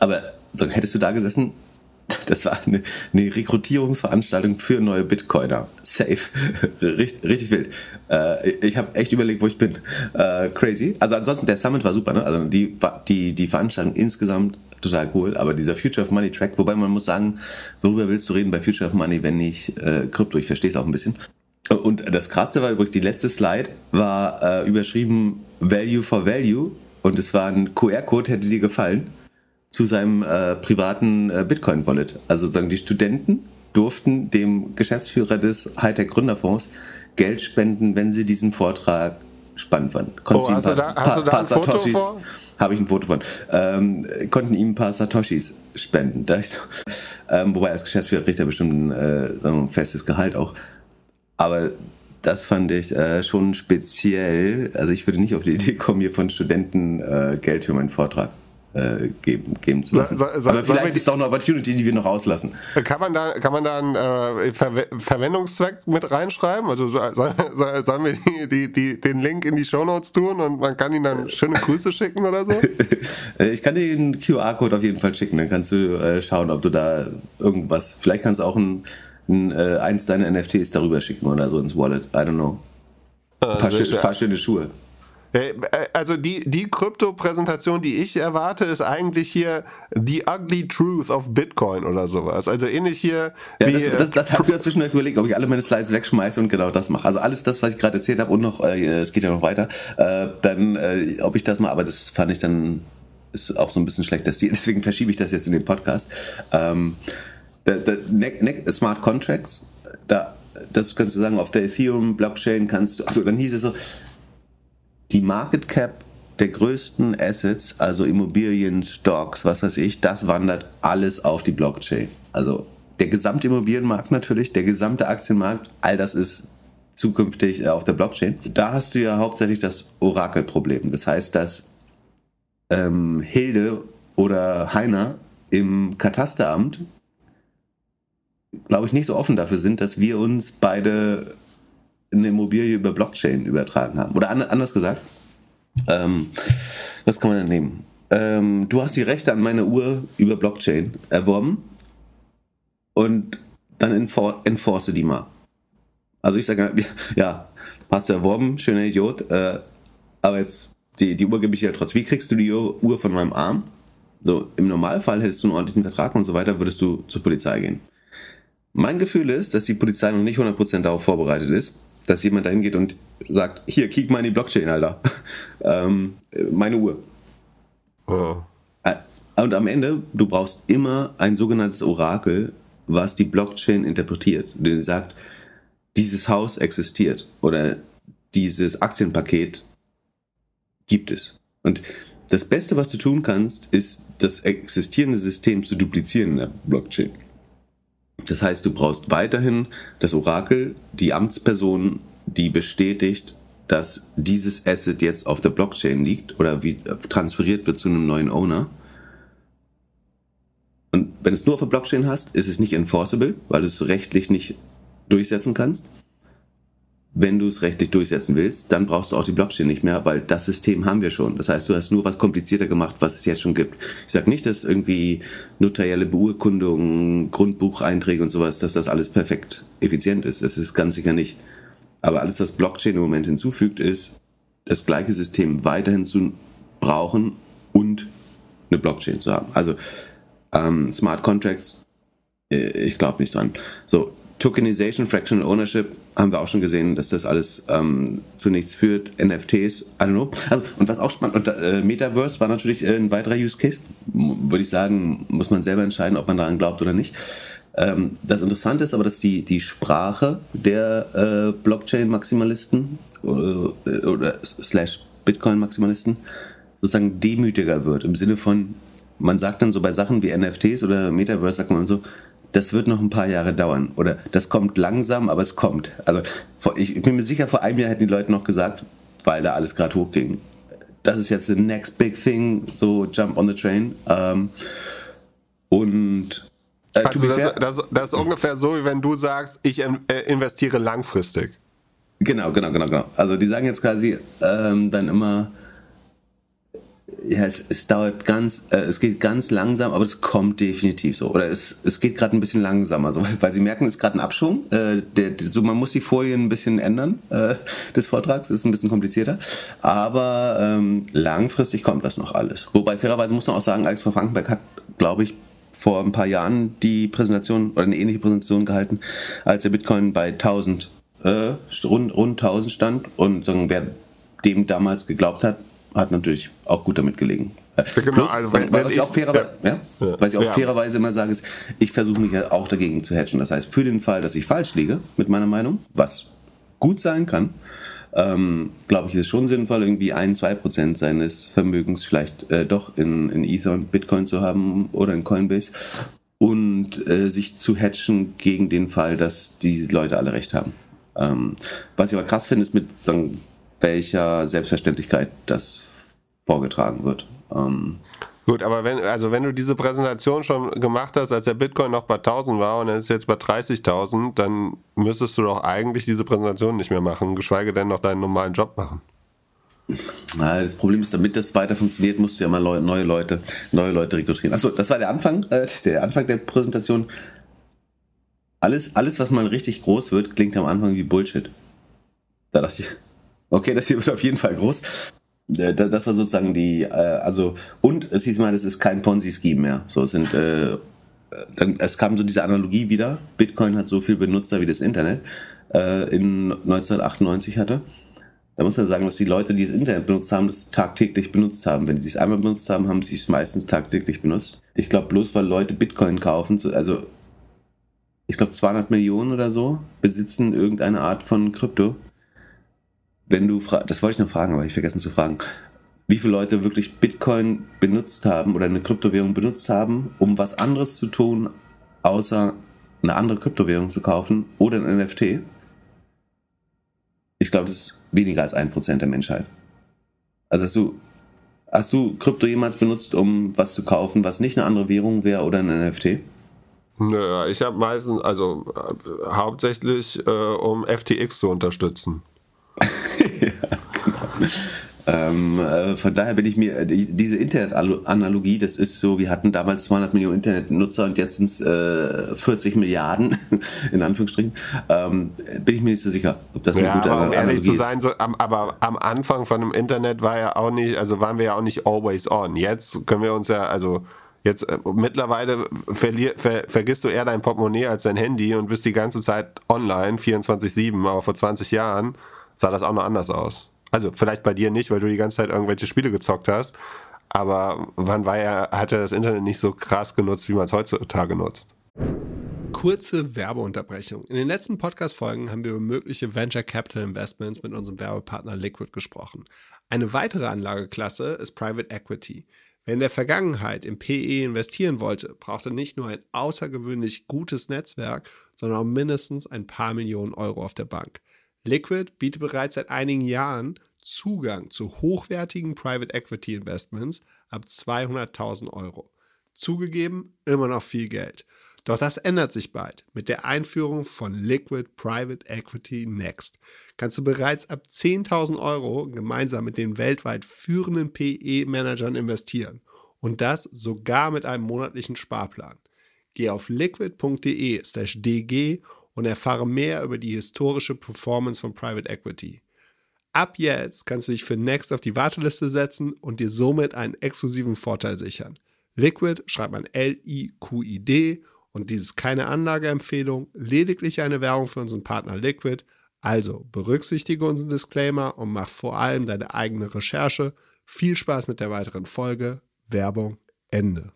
Aber so, hättest du da gesessen, das war eine, eine Rekrutierungsveranstaltung für neue Bitcoiner. Safe. richtig, richtig wild. Äh, ich habe echt überlegt, wo ich bin. Äh, crazy. Also ansonsten, der Summit war super, ne? Also die, die, die Veranstaltung insgesamt total cool. Aber dieser Future of Money Track, wobei man muss sagen, worüber willst du reden bei Future of Money, wenn nicht äh, Krypto? Ich verstehe es auch ein bisschen. Und das krasse war übrigens, die letzte Slide war äh, überschrieben Value for Value und es war ein QR-Code, hätte dir gefallen, zu seinem äh, privaten äh, Bitcoin-Wallet. Also sagen die Studenten durften dem Geschäftsführer des Hightech Gründerfonds Geld spenden, wenn sie diesen Vortrag spannend fanden. Konntest oh, hast, paar, du da, hast du da ein Foto vor? Habe ich ein Foto von. Ähm, konnten ihm ein paar Satoshis spenden. Da ich so, ähm, wobei als Geschäftsführer kriegt er bestimmt ein, äh, ein festes Gehalt auch. Aber das fand ich äh, schon speziell. Also ich würde nicht auf die Idee kommen, hier von Studenten äh, Geld für meinen Vortrag äh, geben, geben zu lassen. So, so, Aber vielleicht ist es auch eine Opportunity, die wir noch auslassen. Kann man da, kann man da einen äh, Ver Verwendungszweck mit reinschreiben? Also soll, sollen wir die, die, die, den Link in die Shownotes tun und man kann ihnen dann schöne Grüße schicken oder so? Äh, ich kann dir den QR-Code auf jeden Fall schicken. Dann kannst du äh, schauen, ob du da irgendwas. Vielleicht kannst du auch ein ein, äh, eins deiner NFTs darüber schicken oder so ins Wallet. I don't know. Ein ah, paar, schön, paar schöne Schuhe. Äh, also die, die Krypto-Präsentation, die ich erwarte, ist eigentlich hier The Ugly Truth of Bitcoin oder sowas. Also ähnlich hier. Ja, wie, das, das, das habe ich ja zwischendurch überlegt, ob ich alle meine Slides wegschmeiße und genau das mache. Also alles das, was ich gerade erzählt habe und noch, äh, es geht ja noch weiter, äh, dann, äh, ob ich das mal, aber das fand ich dann, ist auch so ein bisschen schlechter Stil, deswegen verschiebe ich das jetzt in den Podcast. Ähm, der, der, ne, ne, Smart Contracts, da, das kannst du sagen, auf der Ethereum Blockchain kannst du, also dann hieß es so, die Market Cap der größten Assets, also Immobilien, Stocks, was weiß ich, das wandert alles auf die Blockchain. Also der gesamte Immobilienmarkt natürlich, der gesamte Aktienmarkt, all das ist zukünftig äh, auf der Blockchain. Da hast du ja hauptsächlich das Orakelproblem. Das heißt, dass ähm, Hilde oder Heiner im Katasteramt glaube ich, nicht so offen dafür sind, dass wir uns beide eine Immobilie über Blockchain übertragen haben. Oder anders gesagt, ähm, was kann man denn nehmen? Ähm, du hast die Rechte an meine Uhr über Blockchain erworben und dann enfor enforce die mal. Also ich sage, ja, hast du erworben, schöner Idiot, äh, aber jetzt die, die Uhr gebe ich dir trotzdem. Wie kriegst du die Uhr von meinem Arm? So, im Normalfall hättest du einen ordentlichen Vertrag und so weiter, würdest du zur Polizei gehen. Mein Gefühl ist, dass die Polizei noch nicht 100% darauf vorbereitet ist, dass jemand dahin geht und sagt, hier, kick mal in die Blockchain, Alter. ähm, meine Uhr. Oh. Und am Ende, du brauchst immer ein sogenanntes Orakel, was die Blockchain interpretiert. Der sagt, dieses Haus existiert oder dieses Aktienpaket gibt es. Und das Beste, was du tun kannst, ist, das existierende System zu duplizieren in der Blockchain. Das heißt, du brauchst weiterhin das Orakel, die Amtsperson, die bestätigt, dass dieses Asset jetzt auf der Blockchain liegt oder wie transferiert wird zu einem neuen Owner. Und wenn du es nur auf der Blockchain hast, ist es nicht enforceable, weil du es rechtlich nicht durchsetzen kannst. Wenn du es rechtlich durchsetzen willst, dann brauchst du auch die Blockchain nicht mehr, weil das System haben wir schon. Das heißt, du hast nur was komplizierter gemacht, was es jetzt schon gibt. Ich sage nicht, dass irgendwie notarielle Beurkundungen, Grundbucheinträge und sowas, dass das alles perfekt effizient ist. Das ist ganz sicher nicht. Aber alles, was Blockchain im Moment hinzufügt, ist, das gleiche System weiterhin zu brauchen und eine Blockchain zu haben. Also ähm, Smart Contracts, äh, ich glaube nicht dran. So, Tokenization, Fractional Ownership, haben wir auch schon gesehen, dass das alles ähm, zu nichts führt. NFTs, I don't know. Also, und was auch spannend, und äh, Metaverse war natürlich äh, ein weiterer Use Case. Würde ich sagen, muss man selber entscheiden, ob man daran glaubt oder nicht. Ähm, das Interessante ist aber, dass die, die Sprache der äh, Blockchain-Maximalisten äh, oder slash Bitcoin-Maximalisten sozusagen demütiger wird. Im Sinne von, man sagt dann so bei Sachen wie NFTs oder Metaverse, sagt man so, das wird noch ein paar Jahre dauern. Oder das kommt langsam, aber es kommt. Also ich bin mir sicher, vor einem Jahr hätten die Leute noch gesagt, weil da alles gerade hochging. Das ist jetzt the next big thing, so jump on the train. Ähm, und äh, also das, das, das, ist ungefähr so, wie wenn du sagst, ich äh, investiere langfristig. Genau, genau, genau, genau. Also die sagen jetzt quasi ähm, dann immer, ja, es, es dauert ganz, äh, es geht ganz langsam, aber es kommt definitiv so. Oder es, es geht gerade ein bisschen langsamer, so, weil sie merken, es ist gerade ein Abschwung. Äh, der, so, man muss die Folien ein bisschen ändern äh, des Vortrags, ist ein bisschen komplizierter. Aber ähm, langfristig kommt das noch alles. Wobei fairerweise muss man auch sagen, Alex von Frankenberg hat, glaube ich, vor ein paar Jahren die Präsentation oder eine ähnliche Präsentation gehalten, als der Bitcoin bei 1000 äh, rund, rund 1000 stand und sagen, wer dem damals geglaubt hat, hat natürlich auch gut damit gelegen. Genau, Plus, also wenn, was, ich, ich auch fairerweise, ja. Ja, was ich auch fairerweise immer sage, ist, ich versuche mich ja auch dagegen zu hatchen. Das heißt, für den Fall, dass ich falsch liege mit meiner Meinung, was gut sein kann, ähm, glaube ich, ist es schon sinnvoll, irgendwie ein, zwei Prozent seines Vermögens vielleicht äh, doch in, in Ether und Bitcoin zu haben oder in Coinbase und äh, sich zu hatchen gegen den Fall, dass die Leute alle recht haben. Ähm, was ich aber krass finde, ist mit sagen, welcher Selbstverständlichkeit das vorgetragen wird. Ähm, Gut, aber wenn, also wenn du diese Präsentation schon gemacht hast, als der Bitcoin noch bei 1000 war und er ist jetzt bei 30.000, dann müsstest du doch eigentlich diese Präsentation nicht mehr machen, geschweige denn noch deinen normalen Job machen. Das Problem ist, damit das weiter funktioniert, musst du ja mal neue Leute, neue Leute rekrutieren. Achso, das war der Anfang, äh, der Anfang der Präsentation. Alles, alles, was mal richtig groß wird, klingt am Anfang wie Bullshit. Da dachte ich, okay, das hier wird auf jeden Fall groß. Äh, das war sozusagen die, äh, also, und es hieß mal, es ist kein Ponzi-Scheme mehr. So, es sind, äh, dann, es kam so diese Analogie wieder. Bitcoin hat so viel Benutzer wie das Internet in 1998 hatte. Da muss man sagen, dass die Leute, die das Internet benutzt haben, das tagtäglich benutzt haben. Wenn sie es einmal benutzt haben, haben sie es meistens tagtäglich benutzt. Ich glaube, bloß weil Leute Bitcoin kaufen, also ich glaube 200 Millionen oder so besitzen irgendeine Art von Krypto wenn du das wollte ich noch fragen, aber ich vergessen zu fragen, wie viele Leute wirklich Bitcoin benutzt haben oder eine Kryptowährung benutzt haben, um was anderes zu tun, außer eine andere Kryptowährung zu kaufen oder ein NFT? Ich glaube, das ist weniger als ein Prozent der Menschheit. Also hast du, hast du Krypto jemals benutzt, um was zu kaufen, was nicht eine andere Währung wäre oder ein NFT? Nö, ich habe meistens, also äh, hauptsächlich, äh, um FTX zu unterstützen. ja, genau. Ähm, äh, von daher bin ich mir, äh, diese Internet-Analogie, das ist so, wir hatten damals 200 Millionen Internetnutzer und jetzt sind es äh, 40 Milliarden, in Anführungsstrichen, ähm, bin ich mir nicht so sicher, ob das eine ja, gute aber um Analogie ehrlich zu sein, so, am, aber am Anfang von dem Internet war ja auch nicht, also waren wir ja auch nicht always on. Jetzt können wir uns ja, also Jetzt äh, mittlerweile verlier, ver, vergisst du eher dein Portemonnaie als dein Handy und bist die ganze Zeit online, 24-7, aber vor 20 Jahren sah das auch noch anders aus. Also vielleicht bei dir nicht, weil du die ganze Zeit irgendwelche Spiele gezockt hast. Aber wann war er, hat er das Internet nicht so krass genutzt, wie man es heutzutage nutzt? Kurze Werbeunterbrechung. In den letzten Podcast-Folgen haben wir über mögliche Venture Capital Investments mit unserem Werbepartner Liquid gesprochen. Eine weitere Anlageklasse ist Private Equity. Wer in der Vergangenheit im PE investieren wollte, brauchte nicht nur ein außergewöhnlich gutes Netzwerk, sondern auch mindestens ein paar Millionen Euro auf der Bank. Liquid bietet bereits seit einigen Jahren Zugang zu hochwertigen Private Equity Investments ab 200.000 Euro. Zugegeben, immer noch viel Geld. Doch das ändert sich bald. Mit der Einführung von Liquid Private Equity Next kannst du bereits ab 10.000 Euro gemeinsam mit den weltweit führenden PE-Managern investieren. Und das sogar mit einem monatlichen Sparplan. Geh auf liquid.de/dg und erfahre mehr über die historische Performance von Private Equity. Ab jetzt kannst du dich für Next auf die Warteliste setzen und dir somit einen exklusiven Vorteil sichern. Liquid schreibt man L-I-Q-I-D und dies ist keine Anlageempfehlung, lediglich eine Werbung für unseren Partner Liquid. Also berücksichtige unseren Disclaimer und mach vor allem deine eigene Recherche. Viel Spaß mit der weiteren Folge. Werbung Ende.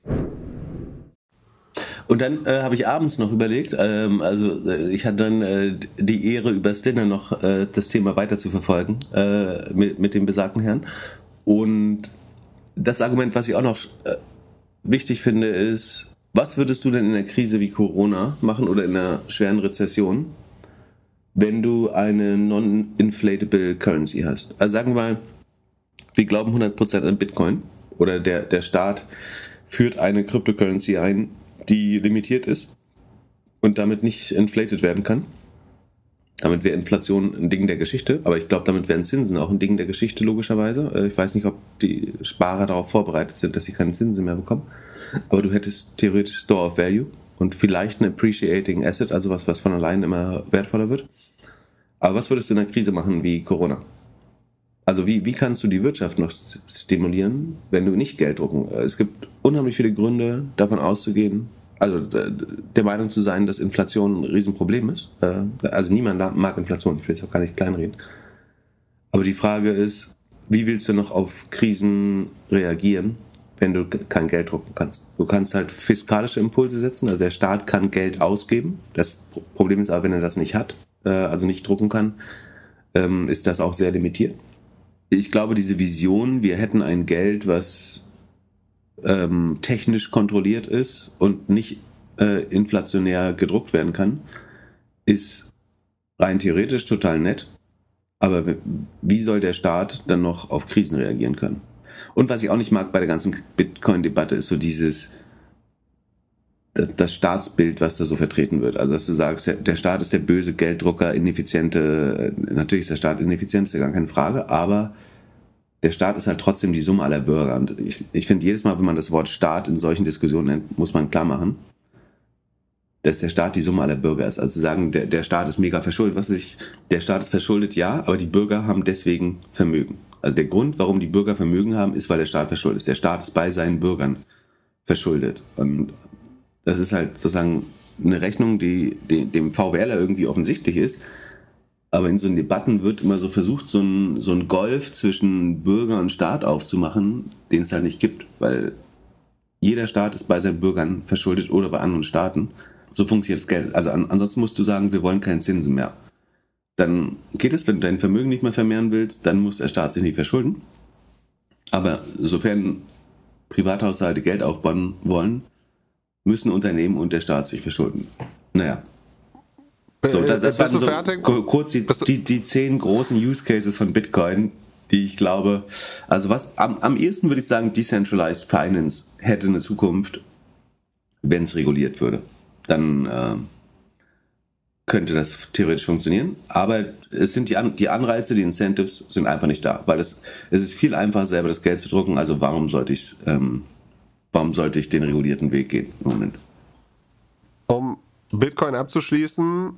Und dann äh, habe ich abends noch überlegt, ähm, also äh, ich hatte dann äh, die Ehre, übers Dinner noch äh, das Thema weiter zu verfolgen äh, mit, mit dem besagten Herrn. Und das Argument, was ich auch noch äh, wichtig finde, ist, was würdest du denn in einer Krise wie Corona machen oder in einer schweren Rezession, wenn du eine non-inflatable Currency hast? Also sagen wir mal, wir glauben 100% an Bitcoin oder der, der Staat führt eine Cryptocurrency ein, die limitiert ist und damit nicht inflated werden kann. Damit wäre Inflation ein Ding der Geschichte, aber ich glaube, damit wären Zinsen auch ein Ding der Geschichte, logischerweise. Äh, ich weiß nicht, ob die Sparer darauf vorbereitet sind, dass sie keine Zinsen mehr bekommen. Aber du hättest theoretisch Store of Value und vielleicht ein Appreciating Asset, also was, was von allein immer wertvoller wird. Aber was würdest du in einer Krise machen wie Corona? Also wie, wie kannst du die Wirtschaft noch stimulieren, wenn du nicht Geld drucken? Es gibt unheimlich viele Gründe, davon auszugehen, also der Meinung zu sein, dass Inflation ein Riesenproblem ist. Äh, also niemand mag Inflation, ich will es auch gar nicht kleinreden. Aber die Frage ist, wie willst du noch auf Krisen reagieren, wenn du kein Geld drucken kannst? Du kannst halt fiskalische Impulse setzen, also der Staat kann Geld ausgeben. Das Problem ist aber, wenn er das nicht hat, äh, also nicht drucken kann, ähm, ist das auch sehr limitiert. Ich glaube, diese Vision, wir hätten ein Geld, was ähm, technisch kontrolliert ist und nicht äh, inflationär gedruckt werden kann, ist rein theoretisch total nett. Aber wie soll der Staat dann noch auf Krisen reagieren können? Und was ich auch nicht mag bei der ganzen Bitcoin-Debatte ist so dieses, das Staatsbild, was da so vertreten wird. Also, dass du sagst, der Staat ist der böse Gelddrucker, ineffiziente, natürlich ist der Staat ineffizient, ist ja gar keine Frage, aber der Staat ist halt trotzdem die Summe aller Bürger. Und ich, ich finde, jedes Mal, wenn man das Wort Staat in solchen Diskussionen nennt, muss man klar machen, dass der Staat die Summe aller Bürger ist. Also zu sagen, der, der Staat ist mega verschuldet. Was ich, der Staat ist verschuldet, ja, aber die Bürger haben deswegen Vermögen. Also der Grund, warum die Bürger Vermögen haben, ist, weil der Staat verschuldet ist. Der Staat ist bei seinen Bürgern verschuldet. Und das ist halt sozusagen eine Rechnung, die, die dem VWLer irgendwie offensichtlich ist, aber in so Debatten wird immer so versucht, so ein, so ein Golf zwischen Bürger und Staat aufzumachen, den es halt nicht gibt, weil jeder Staat ist bei seinen Bürgern verschuldet oder bei anderen Staaten. So funktioniert das Geld. Also an, ansonsten musst du sagen, wir wollen keine Zinsen mehr. Dann geht es, wenn du dein Vermögen nicht mehr vermehren willst, dann muss der Staat sich nicht verschulden. Aber sofern Privathaushalte Geld aufbauen wollen, müssen Unternehmen und der Staat sich verschulden. Naja, so, das, das waren so fertig? kurz die, die, die zehn großen Use Cases von Bitcoin, die ich glaube, also was am, am ehesten würde ich sagen, Decentralized Finance hätte eine Zukunft, wenn es reguliert würde. Dann äh, könnte das theoretisch funktionieren. Aber es sind die, An die Anreize, die Incentives sind einfach nicht da, weil es, es ist viel einfacher, selber das Geld zu drucken. Also warum sollte ich, ähm, warum sollte ich den regulierten Weg gehen im Moment? Um Bitcoin abzuschließen,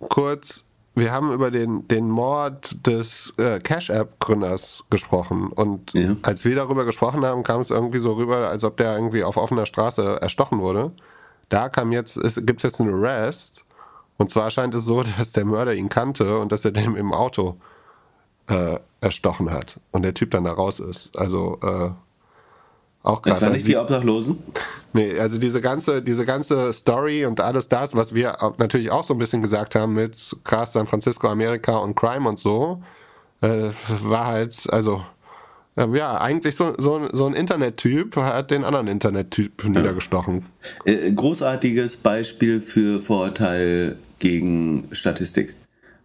kurz, wir haben über den, den Mord des äh, Cash App Gründers gesprochen und ja. als wir darüber gesprochen haben, kam es irgendwie so rüber, als ob der irgendwie auf offener Straße erstochen wurde. Da kam jetzt, gibt es jetzt einen Arrest und zwar scheint es so, dass der Mörder ihn kannte und dass er dem im Auto äh, erstochen hat und der Typ dann da raus ist. Also äh, auch krass. Das waren nicht die Obdachlosen? Nee, also diese ganze, diese ganze Story und alles das, was wir natürlich auch so ein bisschen gesagt haben mit krass San Francisco, Amerika und Crime und so, äh, war halt, also ja, eigentlich so, so, so ein Internettyp hat den anderen Internettyp ja. niedergestochen. Äh, großartiges Beispiel für Vorurteil gegen Statistik.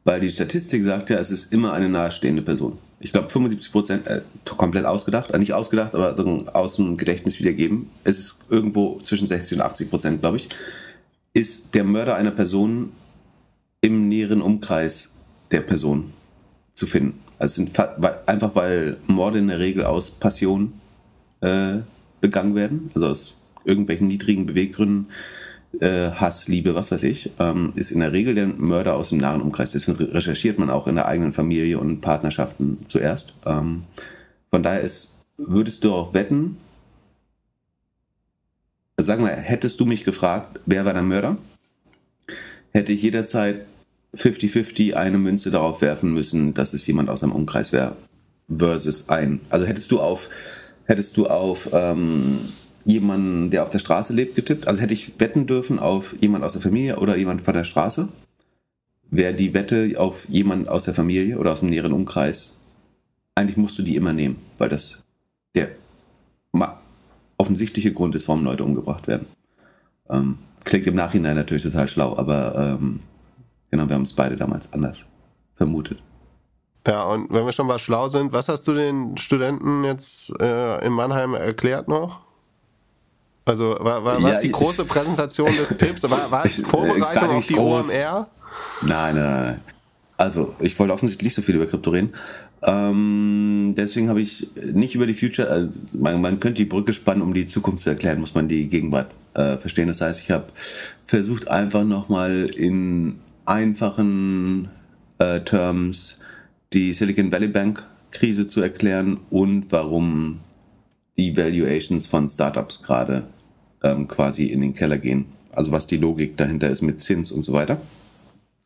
Weil die Statistik sagt ja, es ist immer eine nahestehende Person ich glaube 75 Prozent äh, komplett ausgedacht, äh, nicht ausgedacht, aber so aus dem Gedächtnis wiedergeben. Es ist irgendwo zwischen 60 und 80 Prozent, glaube ich. ist der Mörder einer Person im näheren Umkreis der Person zu finden. Also einfach weil Morde in der Regel aus Passion äh, begangen werden, also aus irgendwelchen niedrigen Beweggründen, äh, Hass, Liebe, was weiß ich, ähm, ist in der Regel der Mörder aus dem nahen Umkreis. Deswegen recherchiert man auch in der eigenen Familie und Partnerschaften zuerst. Ähm, von daher ist, würdest du auch wetten, sagen wir, hättest du mich gefragt, wer war der Mörder, hätte ich jederzeit 50-50 eine Münze darauf werfen müssen, dass es jemand aus einem Umkreis wäre, versus ein. Also hättest du auf, hättest du auf ähm, jemanden, der auf der Straße lebt, getippt, also hätte ich wetten dürfen auf jemand aus der Familie oder jemand von der Straße, wäre die Wette auf jemand aus der Familie oder aus dem näheren Umkreis, eigentlich musst du die immer nehmen, weil das der offensichtliche Grund ist, warum Leute umgebracht werden. Ähm, klingt im Nachhinein natürlich total schlau, aber ähm, genau, wir haben es beide damals anders vermutet. Ja, und wenn wir schon mal schlau sind, was hast du den Studenten jetzt äh, in Mannheim erklärt noch? Also war, war ja, die große Präsentation des Pips? War, war es Vorbereitung auf die groß. OMR? Nein, nein, nein. Also ich wollte offensichtlich nicht so viel über Krypto reden. Ähm, deswegen habe ich nicht über die Future, also man, man, könnte die Brücke spannen, um die Zukunft zu erklären, muss man die Gegenwart äh, verstehen. Das heißt, ich habe versucht einfach nochmal in einfachen äh, Terms die Silicon Valley Bank Krise zu erklären und warum die Valuations von Startups gerade ähm, quasi in den Keller gehen. Also was die Logik dahinter ist mit Zins und so weiter.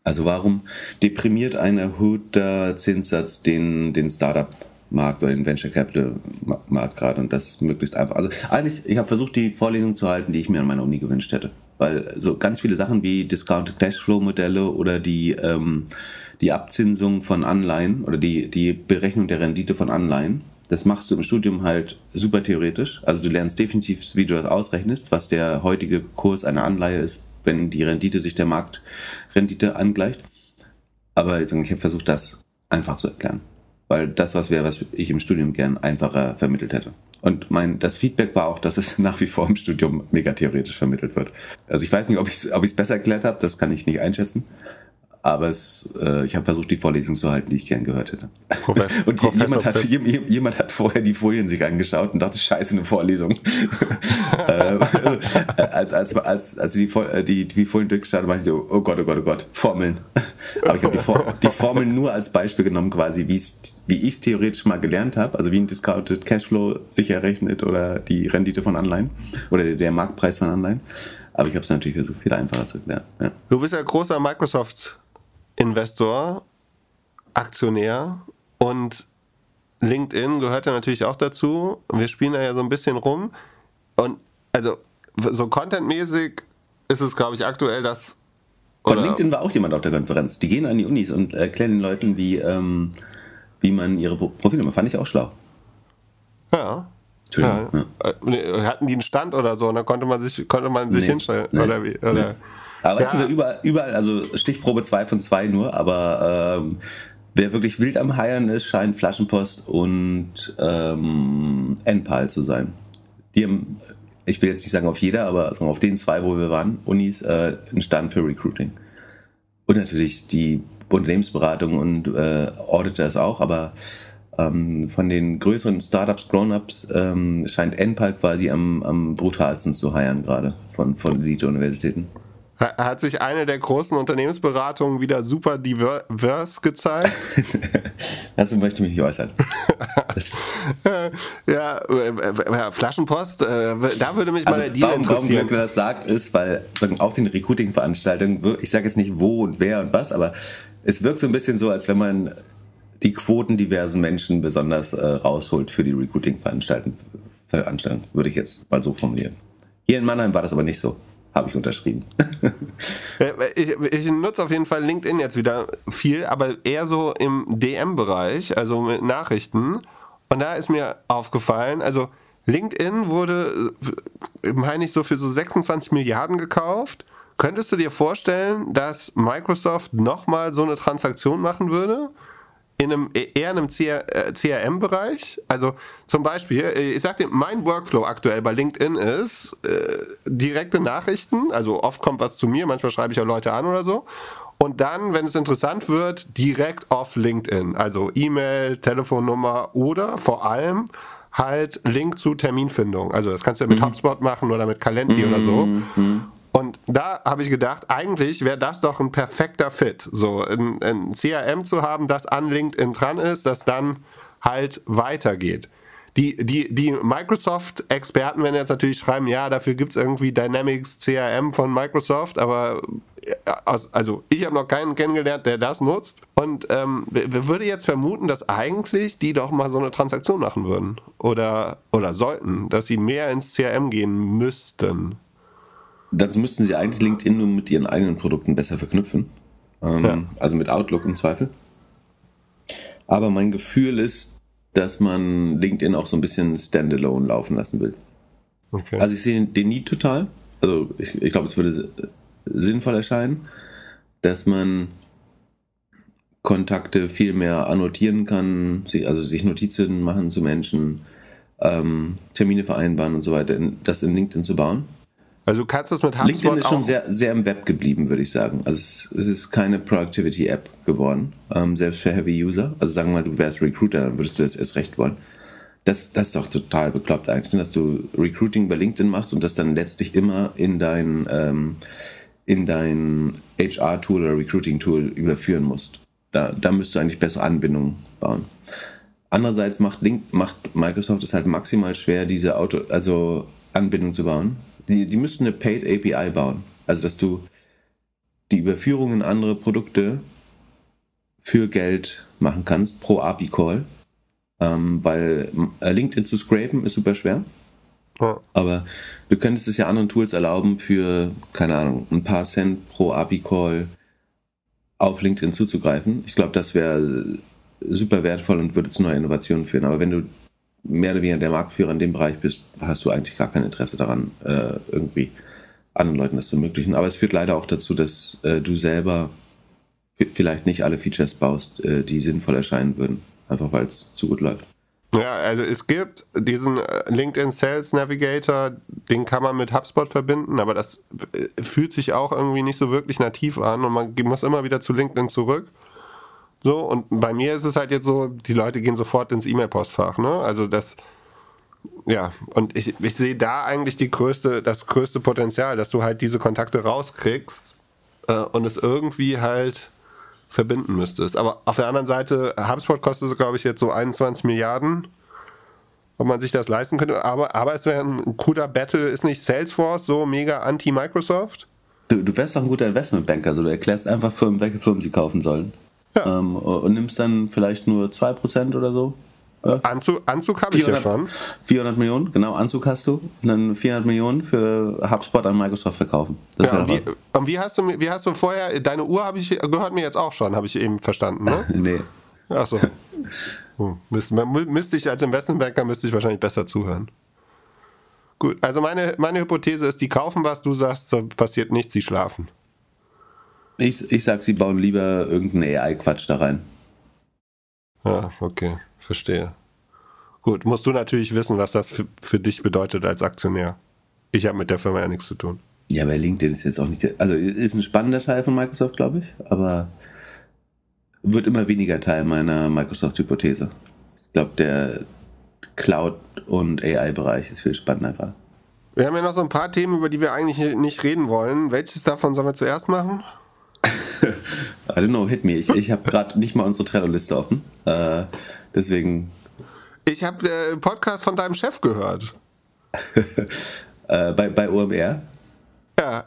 Also warum deprimiert ein erhöhter Zinssatz den, den Startup-Markt oder den Venture Capital-Markt gerade und das möglichst einfach. Also eigentlich, ich habe versucht, die Vorlesung zu halten, die ich mir an meiner Uni gewünscht hätte. Weil so ganz viele Sachen wie Discounted Cashflow-Modelle oder die, ähm, die Abzinsung von Anleihen oder die, die Berechnung der Rendite von Anleihen, das machst du im Studium halt super theoretisch. Also du lernst definitiv, wie du das ausrechnest, was der heutige Kurs einer Anleihe ist wenn die Rendite sich der Marktrendite angleicht. Aber ich habe versucht, das einfach zu erklären. Weil das was wäre, was ich im Studium gern einfacher vermittelt hätte. Und mein, das Feedback war auch, dass es nach wie vor im Studium mega theoretisch vermittelt wird. Also ich weiß nicht, ob ich es ob besser erklärt habe, das kann ich nicht einschätzen aber es, äh, ich habe versucht, die Vorlesung zu halten, die ich gern gehört hätte. Professor, und jemand hat, jemand hat vorher die Folien sich angeschaut und dachte, scheiße, eine Vorlesung. Äh, als, als, als, als die, äh, die, die Folien durchgeschaut war ich so, oh Gott, oh Gott, oh Gott, Formeln. Aber ich habe die, die Formeln nur als Beispiel genommen, quasi, wie ich es theoretisch mal gelernt habe, also wie ein Discounted Cashflow sich errechnet oder die Rendite von Anleihen oder der, der Marktpreis von Anleihen. Aber ich habe es natürlich versucht, viel einfacher zu erklären. Ja. Du bist ja großer Microsoft Investor, Aktionär und LinkedIn gehört ja natürlich auch dazu. Wir spielen da ja so ein bisschen rum. Und also so contentmäßig ist es, glaube ich, aktuell das. Von LinkedIn war auch jemand auf der Konferenz. Die gehen an die Unis und erklären den Leuten, wie, ähm, wie man ihre Profile macht. Fand ich auch schlau. Ja. Ja. ja. Äh, hatten die einen Stand oder so und da konnte man sich, konnte man sich nee, hinstellen? Nee, oder wie? Oder? Nee. Aber weißt du, überall, überall, also Stichprobe 2 von 2 nur, aber ähm, wer wirklich wild am Heiern ist, scheint Flaschenpost und ähm, Enpal zu sein. Die haben, ich will jetzt nicht sagen auf jeder, aber also auf den zwei, wo wir waren, Unis, äh, einen Stand für Recruiting. Und natürlich die Unternehmensberatung und äh, Auditors auch, aber ähm, von den größeren Startups, Grown-Ups, ähm, scheint Enpal quasi am, am brutalsten zu heiern gerade von, von Elite-Universitäten. Hat sich eine der großen Unternehmensberatungen wieder super divers gezeigt? Dazu möchte ich mich nicht äußern. ja, äh, Flaschenpost, äh, da würde mich also mal der Deal warum, interessieren. Warum Glöckner das sagt, ist, weil sagen, auf den Recruiting-Veranstaltungen, ich sage jetzt nicht wo und wer und was, aber es wirkt so ein bisschen so, als wenn man die Quoten diversen Menschen besonders äh, rausholt für die Recruiting-Veranstaltungen, würde ich jetzt mal so formulieren. Hier in Mannheim war das aber nicht so habe ich unterschrieben. ich, ich, nutze auf jeden Fall LinkedIn jetzt wieder viel, aber eher so im DM-Bereich, also mit Nachrichten. Und da ist mir aufgefallen, also LinkedIn wurde, äh, meine ich, so für so 26 Milliarden gekauft. Könntest du dir vorstellen, dass Microsoft nochmal so eine Transaktion machen würde? In einem, eher in einem CRM-Bereich. Also zum Beispiel, ich sag dir, mein Workflow aktuell bei LinkedIn ist äh, direkte Nachrichten. Also oft kommt was zu mir, manchmal schreibe ich auch Leute an oder so. Und dann, wenn es interessant wird, direkt auf LinkedIn. Also E-Mail, Telefonnummer oder vor allem halt Link zu Terminfindung. Also das kannst du ja mit mhm. HubSpot machen oder mit Calendly mhm. oder so. Mhm. Und da habe ich gedacht, eigentlich wäre das doch ein perfekter Fit, so ein, ein CRM zu haben, das an LinkedIn dran ist, das dann halt weitergeht. Die, die, die Microsoft-Experten werden jetzt natürlich schreiben, ja, dafür gibt es irgendwie Dynamics CRM von Microsoft, aber also ich habe noch keinen kennengelernt, der das nutzt. Und ähm, würde jetzt vermuten, dass eigentlich die doch mal so eine Transaktion machen würden. Oder, oder sollten, dass sie mehr ins CRM gehen müssten. Dazu müssten sie eigentlich LinkedIn nur mit ihren eigenen Produkten besser verknüpfen. Ähm, ja. Also mit Outlook im Zweifel. Aber mein Gefühl ist, dass man LinkedIn auch so ein bisschen standalone laufen lassen will. Okay. Also ich sehe den nie total. Also ich, ich glaube, es würde sinnvoll erscheinen, dass man Kontakte viel mehr annotieren kann, also sich Notizen machen zu Menschen, ähm, Termine vereinbaren und so weiter, das in LinkedIn zu bauen. Also du kannst das mit HubSpot LinkedIn ist schon sehr, sehr im Web geblieben, würde ich sagen. Also es, es ist keine Productivity-App geworden, ähm, selbst für Heavy-User. Also sagen wir mal, du wärst Recruiter, dann würdest du das erst recht wollen. Das, das ist doch total bekloppt eigentlich, dass du Recruiting bei LinkedIn machst und das dann letztlich immer in dein, ähm, in dein HR-Tool oder Recruiting-Tool überführen musst. Da, da müsst du eigentlich bessere Anbindungen bauen. Andererseits macht, Link, macht Microsoft es halt maximal schwer, diese Auto, also Anbindung zu bauen die, die müssten eine Paid API bauen. Also, dass du die Überführung in andere Produkte für Geld machen kannst pro API-Call. Ähm, weil äh, LinkedIn zu scrapen ist super schwer. Ja. Aber du könntest es ja anderen Tools erlauben, für, keine Ahnung, ein paar Cent pro API-Call auf LinkedIn zuzugreifen. Ich glaube, das wäre super wertvoll und würde zu neuen Innovationen führen. Aber wenn du mehr oder weniger der Marktführer in dem Bereich bist, hast du eigentlich gar kein Interesse daran, äh, irgendwie anderen Leuten das zu ermöglichen. Aber es führt leider auch dazu, dass äh, du selber vielleicht nicht alle Features baust, äh, die sinnvoll erscheinen würden, einfach weil es zu gut läuft. Ja, also es gibt diesen äh, LinkedIn Sales Navigator, den kann man mit HubSpot verbinden, aber das äh, fühlt sich auch irgendwie nicht so wirklich nativ an und man muss immer wieder zu LinkedIn zurück. So, und bei mir ist es halt jetzt so, die Leute gehen sofort ins E-Mail-Postfach, ne? Also das, ja, und ich, ich sehe da eigentlich die größte, das größte Potenzial, dass du halt diese Kontakte rauskriegst äh, und es irgendwie halt verbinden müsstest. Aber auf der anderen Seite, HubSpot kostet, glaube ich, jetzt so 21 Milliarden. Ob man sich das leisten könnte, aber, aber es wäre ein cooler Battle, ist nicht Salesforce so mega anti-Microsoft? Du, du wärst doch ein guter Investmentbanker, also du erklärst einfach Firmen, welche Firmen sie kaufen sollen. Ja. Ähm, und nimmst dann vielleicht nur 2% oder so. Äh, Anzug, Anzug habe ich ja schon. 400 Millionen, genau, Anzug hast du. Und dann 400 Millionen für HubSpot an Microsoft verkaufen. Das ja, und, wie, und wie, hast du, wie hast du vorher, deine Uhr habe ich, gehört mir jetzt auch schon, habe ich eben verstanden, ne? nee. Achso. Hm, müsste, müsste ich als Investmentbanker müsste ich wahrscheinlich besser zuhören. Gut, also meine, meine Hypothese ist, die kaufen was, du sagst, so passiert nichts, sie schlafen. Ich, ich sag, sie bauen lieber irgendeinen AI-Quatsch da rein. Ja, okay, verstehe. Gut, musst du natürlich wissen, was das für, für dich bedeutet als Aktionär. Ich habe mit der Firma ja nichts zu tun. Ja, aber LinkedIn ist jetzt auch nicht, also ist ein spannender Teil von Microsoft, glaube ich, aber wird immer weniger Teil meiner Microsoft-Hypothese. Ich glaube, der Cloud- und AI-Bereich ist viel spannender gerade. Wir haben ja noch so ein paar Themen, über die wir eigentlich nicht reden wollen. Welches davon sollen wir zuerst machen? I don't know, hit me. Ich, ich habe gerade nicht mal unsere Trello-Liste offen. Äh, deswegen. Ich habe den Podcast von deinem Chef gehört. äh, bei, bei OMR? Ja.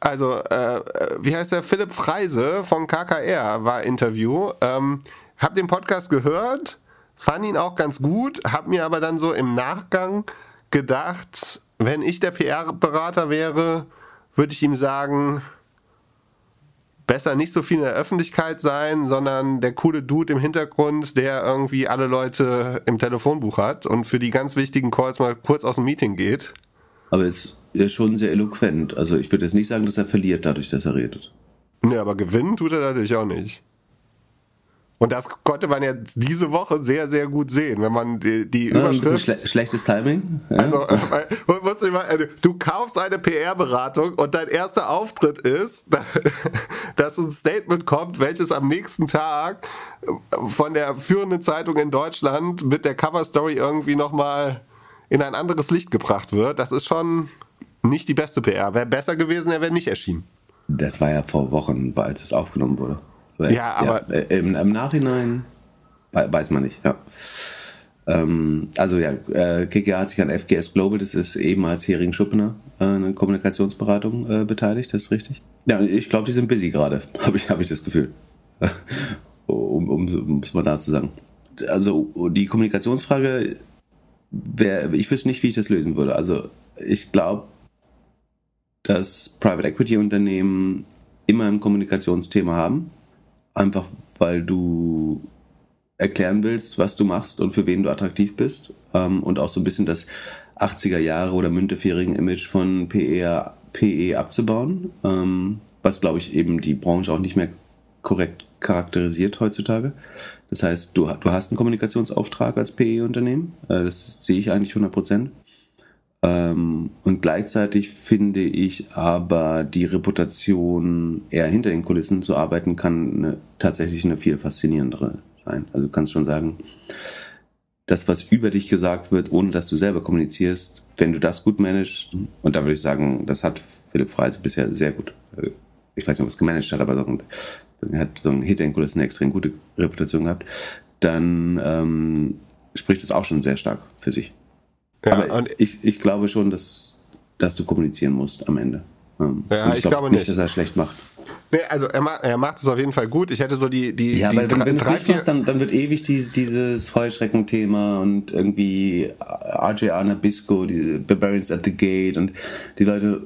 Also, äh, wie heißt der? Philipp Freise von KKR war Interview. Ähm, hab den Podcast gehört, fand ihn auch ganz gut, hab mir aber dann so im Nachgang gedacht, wenn ich der PR-Berater wäre, würde ich ihm sagen, besser nicht so viel in der Öffentlichkeit sein, sondern der coole Dude im Hintergrund, der irgendwie alle Leute im Telefonbuch hat und für die ganz wichtigen Calls mal kurz aus dem Meeting geht. Aber es ist schon sehr eloquent. Also ich würde jetzt nicht sagen, dass er verliert dadurch, dass er redet. Nee, aber gewinnen tut er dadurch auch nicht. Und das konnte man jetzt diese Woche sehr, sehr gut sehen, wenn man die, die Ja, Überschrift. schle schlechtes Timing. Ja. Also, äh, du, mal, also, du kaufst eine PR-Beratung und dein erster Auftritt ist, dass ein Statement kommt, welches am nächsten Tag von der führenden Zeitung in Deutschland mit der Cover-Story irgendwie nochmal in ein anderes Licht gebracht wird. Das ist schon nicht die beste PR. Wäre besser gewesen, er wäre nicht erschienen. Das war ja vor Wochen, als es aufgenommen wurde. Weil- Ja, aber- äh, im, im Nachhinein wei- weiß man nicht, ja. Ähm, also ja, äh, KKA hat sich an FGS Global, das ist ehemals Hering Schuppner, äh, eine Kommunikationsberatung äh, beteiligt, das ist richtig. Ja, ich glaube, die sind busy gerade, habe ich, hab ich das Gefühl. um, um, um es mal da zu sagen. Also die Kommunikationsfrage, wär, ich wüsste nicht, wie ich das lösen würde. Also ich glaube, dass Private Equity Unternehmen immer ein Kommunikationsthema haben. Einfach weil du erklären willst, was du machst und für wen du attraktiv bist. Ähm, und auch so ein bisschen das 80er Jahre oder Müntefering Image von PE, PE abzubauen. Ähm, was, glaube ich, eben die Branche auch nicht mehr korrekt charakterisiert heutzutage. Das heißt, du, du hast einen Kommunikationsauftrag als PE-Unternehmen. Äh, das sehe ich eigentlich 100 Prozent. Ähm, und gleichzeitig finde ich aber die Reputation, eher hinter den Kulissen zu arbeiten, kann eine, tatsächlich eine viel faszinierendere sein. Also du kannst schon sagen, das, was über dich gesagt wird, ohne dass du selber kommunizierst, wenn du das gut managst, und da würde ich sagen, das hat Philipp Freise bisher sehr gut, äh, ich weiß nicht, ob es gemanagt hat, aber so hat so ein hinter den Kulissen eine extrem gute Reputation gehabt, dann ähm, spricht das auch schon sehr stark für sich. Ja, Aber und ich, ich glaube schon, dass, dass du kommunizieren musst am Ende. Ähm, Ja, und ich glaube nicht. dass er schlecht macht. nee, also er, ma er macht es auf jeden Fall gut. Ich hätte so die, die, Ja, die aber wenn, du es nicht machst, dann, dann wird ewig dieses, dieses Heuschrecken-Thema und irgendwie RJ Nabisco, die Barbarians at the Gate und die Leute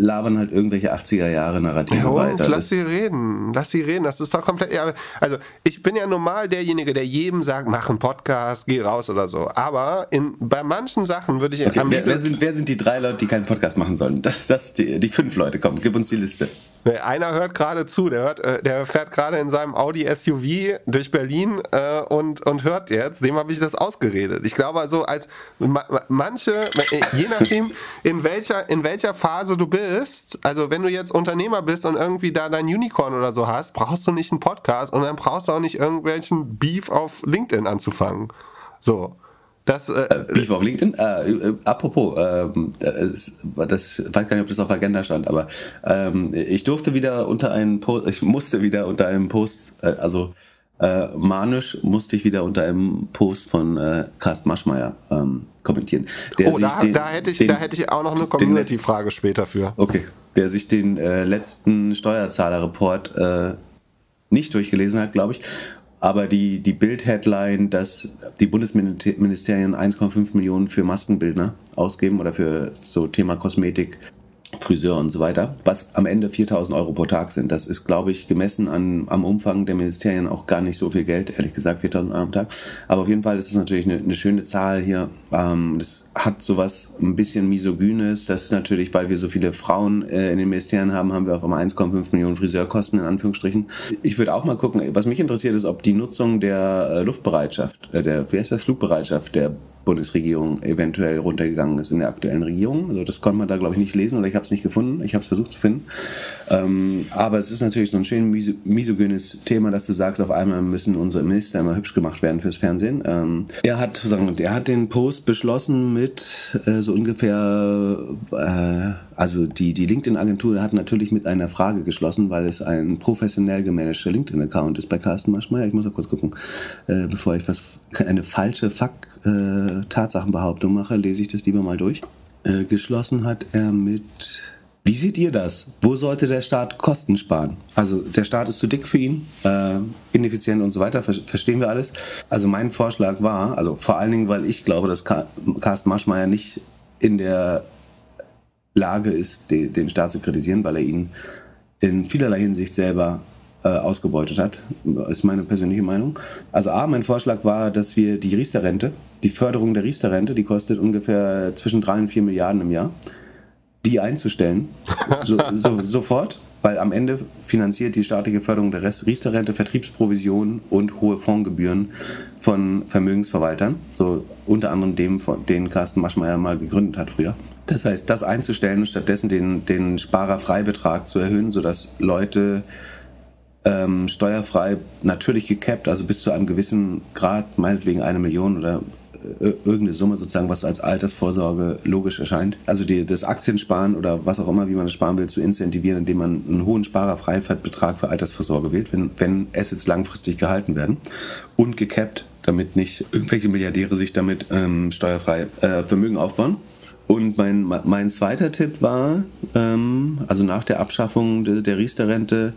labern halt irgendwelche 80er Jahre Narrative Jo, weiter. lass Das- sie reden, lass sie reden. Das ist doch komplett. Ja, also ich bin ja normal derjenige, der jedem sagt, mach einen Podcast, geh raus oder so. Aber in, bei manchen Sachen würde ich Okay, wer, wer, sind, wer sind die drei Leute, die keinen Podcast machen sollen? Das, das die, die fünf Leute, komm, gib uns die Liste. Nee, Einer hört gerade zu, der, hört, äh, der fährt gerade in seinem Audi SUV durch Berlin äh, und, und hört jetzt, dem habe ich das ausgeredet. Ich glaube also, als ma ma- manche, äh, je nachdem, in welcher, in welcher Phase du bist, also wenn du jetzt Unternehmer bist und irgendwie da dein Unicorn oder so hast, brauchst du nicht einen Podcast und dann brauchst du auch nicht irgendwelchen Beef auf LinkedIn anzufangen. So. Das, äh, Beef auf LinkedIn? Äh, äh, apropos, ähm, das, das weiß gar nicht, ob das auf der Agenda stand, aber ähm, ich durfte wieder unter einen Post, ich musste wieder unter einem Post, äh, also äh, manisch musste ich wieder unter einem Post von äh, Carsten Maschmeyer ähm, kommentieren. Oh, da, den- da, hätte ich, den- da hätte ich auch noch eine Community-Frage später für. Okay, der sich den äh, letzten Steuerzahlerreport äh, nicht durchgelesen hat, glaube ich. Aber die, die Bild-Headline, dass die Bundesministerien 1,5 Millionen für Maskenbildner ausgeben oder für so Thema Kosmetik, Friseur und so weiter, was am Ende 4000 Euro pro Tag sind. Das ist, glaube ich, gemessen an, am Umfang der Ministerien auch gar nicht so viel Geld, ehrlich gesagt, 4000 Euro am Tag. Aber auf jeden Fall ist es natürlich eine, eine schöne Zahl hier. Ähm, das hat sowas ein bisschen misogynes. Das ist natürlich, weil wir so viele Frauen äh, in den Ministerien haben, haben wir auch immer 1,5 Millionen Friseurkosten in Anführungsstrichen. Ich würde auch mal gucken, was mich interessiert ist, ob die Nutzung der äh, Luftbereitschaft, äh, der, wie heißt das, Flugbereitschaft der Bundesregierung eventuell runtergegangen ist in der aktuellen Regierung. Also das konnte man da, glaube ich, nicht lesen oder ich habe es nicht gefunden. Ich habe es versucht zu finden. Ähm, aber es ist natürlich so ein schön miso misogynes Thema, dass du sagst, auf einmal müssen unsere Minister immer hübsch gemacht werden fürs Fernsehen. Ähm, er hat, sagen er hat den Post beschlossen mit äh, so ungefähr, äh, also die, die LinkedIn-Agentur hat natürlich mit einer Frage geschlossen, weil es ein professionell gemanagter LinkedIn-Account ist bei Carsten Maschmeyer. Ich muss mal kurz gucken, äh, bevor ich was, eine falsche Fakt, äh, Tatsachenbehauptung mache, lese ich das lieber mal durch. Äh, geschlossen hat er mit wie seht ihr das? Wo sollte der Staat Kosten sparen? Also der Staat ist zu dick für ihn, äh, ineffizient und so weiter, ver verstehen wir alles. Also mein Vorschlag war, also vor allen Dingen, weil ich glaube, dass Ka Carsten Maschmeyer nicht in der Lage ist, den, den Staat zu kritisieren, weil er ihn in vielerlei Hinsicht selber äh, ausgebeutet hat, ist meine persönliche Meinung. Also A, mein Vorschlag war, dass wir die Riester-Rente, die Förderung der Riester-Rente, die kostet ungefähr zwischen drei und vier Milliarden im Jahr, die einzustellen, so, so, sofort, weil am Ende finanziert die staatliche Förderung der Riester-Rente, Vertriebsprovision und hohe Fondsgebühren von Vermögensverwaltern, so unter anderem dem, den Carsten Maschmeyer mal gegründet hat früher. Das heißt, das einzustellen und stattdessen den, den Sparerfreibetrag zu erhöhen, sodass Leute ähm, steuerfrei natürlich gekappt, also bis zu einem gewissen Grad, meinetwegen eine Million oder irgendeine Summe sozusagen, was als Altersvorsorge logisch erscheint. Also die, das Aktiensparen oder was auch immer, wie man das sparen will, zu incentivieren, indem man einen hohen Sparerfreibetrag für Altersvorsorge wählt, wenn, wenn Assets langfristig gehalten werden und gekappt, damit nicht irgendwelche Milliardäre sich damit ähm, steuerfrei äh, Vermögen aufbauen. Und mein, mein zweiter Tipp war, ähm, also nach der Abschaffung de, der Riester-Rente,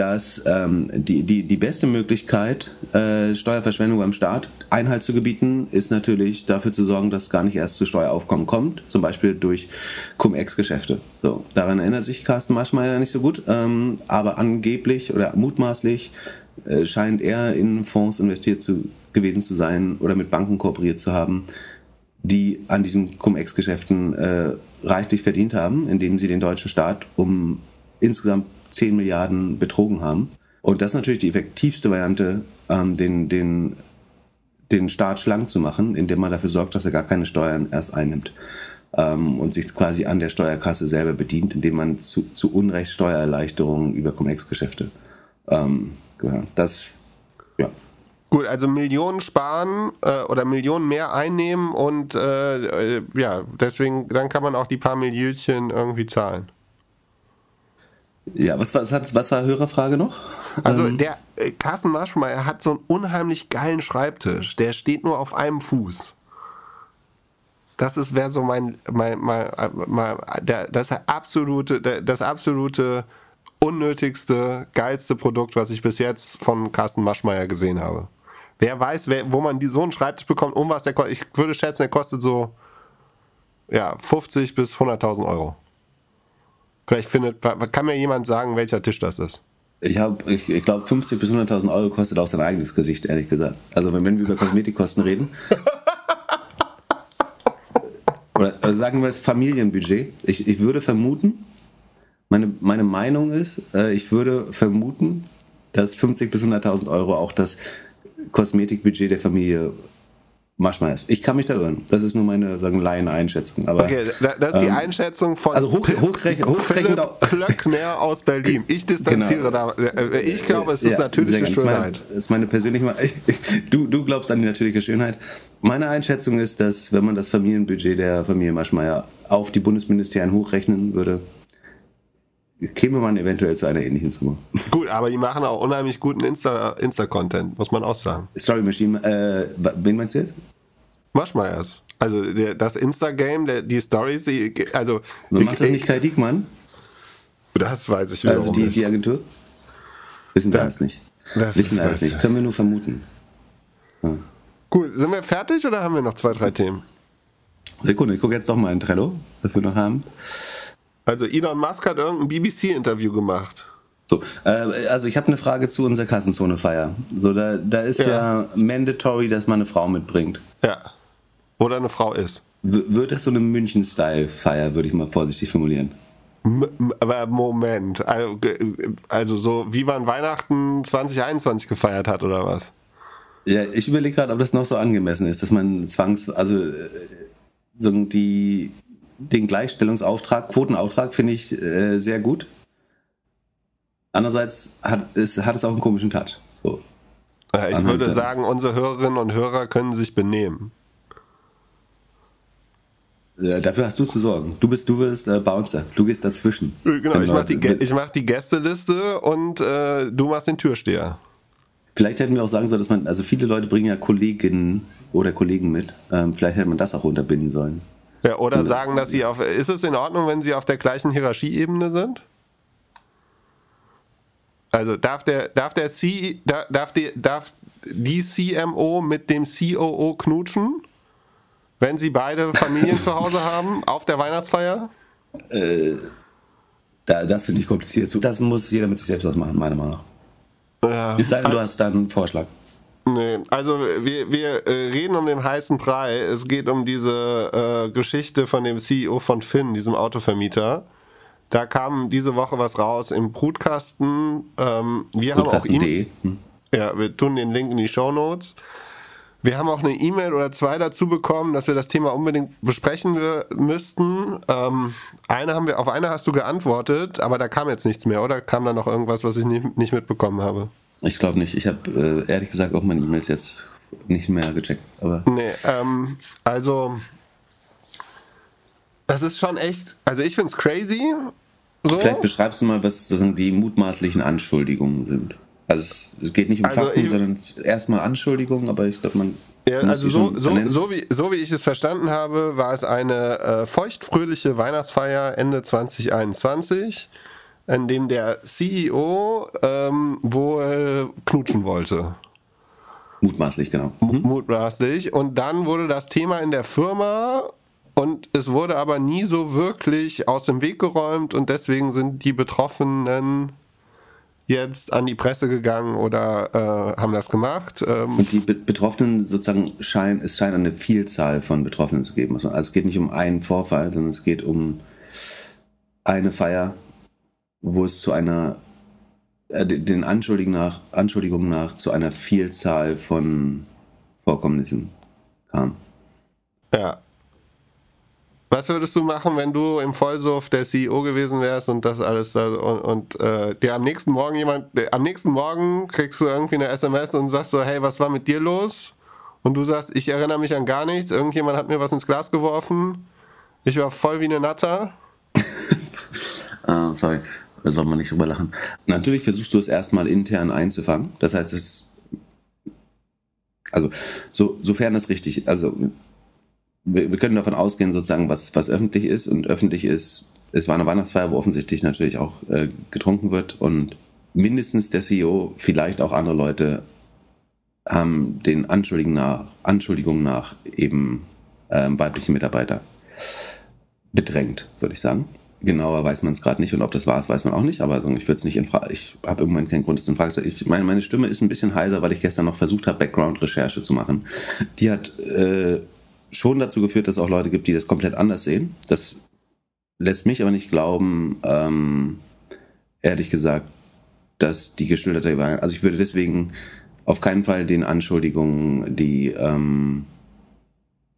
dass ähm, die, die, die beste Möglichkeit, äh, Steuerverschwendung beim Staat Einhalt zu gebieten, ist natürlich dafür zu sorgen, dass es gar nicht erst zu Steueraufkommen kommt, zum Beispiel durch Cum-Ex-Geschäfte. So, daran erinnert sich Carsten Maschmeyer nicht so gut, ähm, aber angeblich oder mutmaßlich äh, scheint er in Fonds investiert zu, gewesen zu sein oder mit Banken kooperiert zu haben, die an diesen Cum-Ex-Geschäften äh, reichlich verdient haben, indem sie den deutschen Staat um insgesamt 10 Milliarden betrogen haben. Und das ist natürlich die effektivste Variante, ähm, den, den, den Staat schlank zu machen, indem man dafür sorgt, dass er gar keine Steuern erst einnimmt. Ähm, und sich quasi an der Steuerkasse selber bedient, indem man zu, zu Unrecht Steuererleichterungen über Cum-Ex-Geschäfte ähm, gehört. Das, ja. Gut, also Millionen sparen äh, oder Millionen mehr einnehmen und äh, äh, ja, deswegen, dann kann man auch die paar Millionchen irgendwie zahlen. Ja, was, hat, was war Hörerfrage noch? Also ähm. der äh, Carsten Marschmeier hat so einen unheimlich geilen Schreibtisch. Der steht nur auf einem Fuß. Das ist wäre so mein, mein, mein, mein der, das absolute, das absolute unnötigste, geilste Produkt, was ich bis jetzt von Carsten Maschmeyer gesehen habe. Wer weiß, wer, wo man die, so einen Schreibtisch bekommt und was der kostet. Ich würde schätzen, der kostet so ja, 50 bis 100.000 Euro. Vielleicht findet, kann mir jemand sagen, welcher Tisch das ist? Ich, hab, ich, ich glaube, 50 bis 100.000 Euro kostet auch sein eigenes Gesicht, ehrlich gesagt. Also, wenn, wenn wir über Kosmetikkosten reden. oder, oder sagen wir das Familienbudget. Ich, ich würde vermuten, meine, meine Meinung ist, äh, ich würde vermuten, dass 50 bis 100.000 Euro auch das Kosmetikbudget der Familie Maschmeiers. Ich kann mich da irren. Das ist nur meine sagen Laien-Einschätzung. okay, das ist die ähm, Einschätzung von also hoch, hochrechnen, hochrechnen Plöckner aus Berlin. Ich distanziere genau. da. Äh, ich glaube, es ist ja, natürliche Schönheit. Das ist meine persönliche. Du, du glaubst an die natürliche Schönheit. Meine Einschätzung ist, dass wenn man das Familienbudget der Familie Maschmeyer auf die Bundesministerien hochrechnen würde, käme man eventuell zu einer ähnlichen Summe. Gut, aber die machen auch unheimlich guten Insta-Content, Insta muss man auch sagen. Story Machine, äh, wen meinst du jetzt? Maschmeyers. Also der, das Insta-Game, die Stories, die, also... Man macht das nicht Kai Diekmann? Das weiß ich Also die, nicht. die Agentur? Wissen wir das, nicht. Wissen wir das nicht. Können wir nur vermuten. Ja. Cool, sind wir fertig oder haben wir noch zwei, drei Themen? Sekunde, ich gucke jetzt doch mal in Trello, was wir noch haben. Also Elon Musk hat irgendein BBC-Interview gemacht. So, äh, also ich habe eine Frage zu unserer Kassenzone-Feier. So, da, da ist ja. ja mandatory, dass man eine Frau mitbringt. Ja. Oder eine Frau ist. W wird das so eine München-Style-Feier, würde ich mal vorsichtig formulieren? aber Moment, also, also so wie man Weihnachten 2021 gefeiert hat oder was? Ja, ich überlege gerade, ob das noch so angemessen ist, dass man zwangs, also äh, so die den Gleichstellungsauftrag, Quotenauftrag finde ich äh, sehr gut. Andererseits hat es, hat es auch einen komischen Touch. So. Ich Anhand würde sagen, unsere Hörerinnen und Hörer können sich benehmen. Ja, dafür hast du zu sorgen. Du bist, du wirst äh, Bouncer. Du gehst dazwischen. Genau, ich mache die, mach die Gästeliste und äh, du machst den Türsteher. Vielleicht hätten wir auch sagen sollen, dass man, also viele Leute bringen ja Kolleginnen oder Kollegen mit. Ähm, vielleicht hätte man das auch unterbinden sollen. Ja, oder sagen, dass sie auf. Ist es in Ordnung, wenn sie auf der gleichen Hierarchieebene sind? Also darf der, darf der C, darf die, darf die CMO mit dem COO knutschen, wenn sie beide Familien zu Hause haben, auf der Weihnachtsfeier? Äh, da, das finde ich kompliziert. Das muss jeder mit sich selbst ausmachen, meiner Meinung nach. Ja, es sei denn, du hast da einen Vorschlag. Nee, also wir, wir äh, reden um den heißen Brei. Es geht um diese äh, Geschichte von dem CEO von Finn, diesem Autovermieter, Da kam diese Woche was raus im Brutkasten. Ähm, wir haben auch Brutkasten.de. Hm. Ja, wir tun den Link in die Show Notes. Wir haben auch eine E-Mail oder zwei dazu bekommen, dass wir das Thema unbedingt besprechen müssten. Ähm, eine haben wir, auf eine hast du geantwortet, aber da kam jetzt nichts mehr, oder? Kam da noch irgendwas, was ich nicht, nicht mitbekommen habe? Ich glaube nicht. Ich habe äh, ehrlich gesagt auch meine E-Mails jetzt nicht mehr gecheckt. Aber Nee, ähm, also das ist schon echt, also ich find's crazy. So. vielleicht beschreibst du mal, was die mutmaßlichen Anschuldigungen sind. Also es, es geht nicht um Also Fakten, ich- sondern erstmal Anschuldigungen, aber ich glaube, man Ja, also so, so, so, wie, so wie ich es verstanden habe, war es eine äh, feuchtfröhliche Weihnachtsfeier Ende 2021, in dem der CEO ähm, wohl knutschen wollte. Mutmaßlich, genau. Mutmaßlich. Und dann wurde das Thema in der Firma und es wurde aber nie so wirklich aus dem Weg geräumt und deswegen sind die Betroffenen jetzt an die Presse gegangen oder äh, haben das gemacht. Ähm, Und die Be Betroffenen sozusagen scheinen, es scheint eine Vielzahl von Betroffenen zu geben. Also es geht nicht um einen Vorfall, sondern es geht um eine Feier, wo es zu einer, äh, den Anschuldigungen nach, Anschuldigungen nach zu einer Vielzahl von Vorkommnissen kam. Ja. Was würdest du machen, wenn du im Vollsuff der CEO gewesen wärst und das alles da und, und äh, dir am nächsten Morgen jemand, äh, am nächsten Morgen kriegst du irgendwie eine SMS und sagst so, hey, was war mit dir los? Und du sagst, ich erinnere mich an gar nichts, irgendjemand hat mir was ins Glas geworfen, ich war voll wie eine Natter. Ah, sorry, da soll man nicht drüber lachen. Natürlich versuchst du es erstmal intern einzufangen. Das heißt, es also so, sofern das richtig, also wir, wir können davon ausgehen, sozusagen, was, was öffentlich ist und öffentlich ist, es war eine Weihnachtsfeier, wo offensichtlich natürlich auch äh, getrunken wird und mindestens der CEO, vielleicht auch andere Leute haben den Anschuldigungen nach, Anschuldigungen nach eben ähm, weibliche Mitarbeiter bedrängt, würde ich sagen. Genauer weiß man es gerade nicht und ob das war es, weiß man auch nicht, aber ich würde es nicht in Frage, ich habe im Moment keinen Grund, es in Frage zu ich meine, meine Stimme ist ein bisschen heiser, weil ich gestern noch versucht habe, Background-Recherche zu machen. Die hat äh, schon dazu geführt, dass es auch Leute gibt, die das komplett anders sehen. Das lässt mich aber nicht glauben, ähm, ehrlich gesagt, dass die geschilderte also ich würde deswegen auf keinen Fall den Anschuldigungen die, ähm,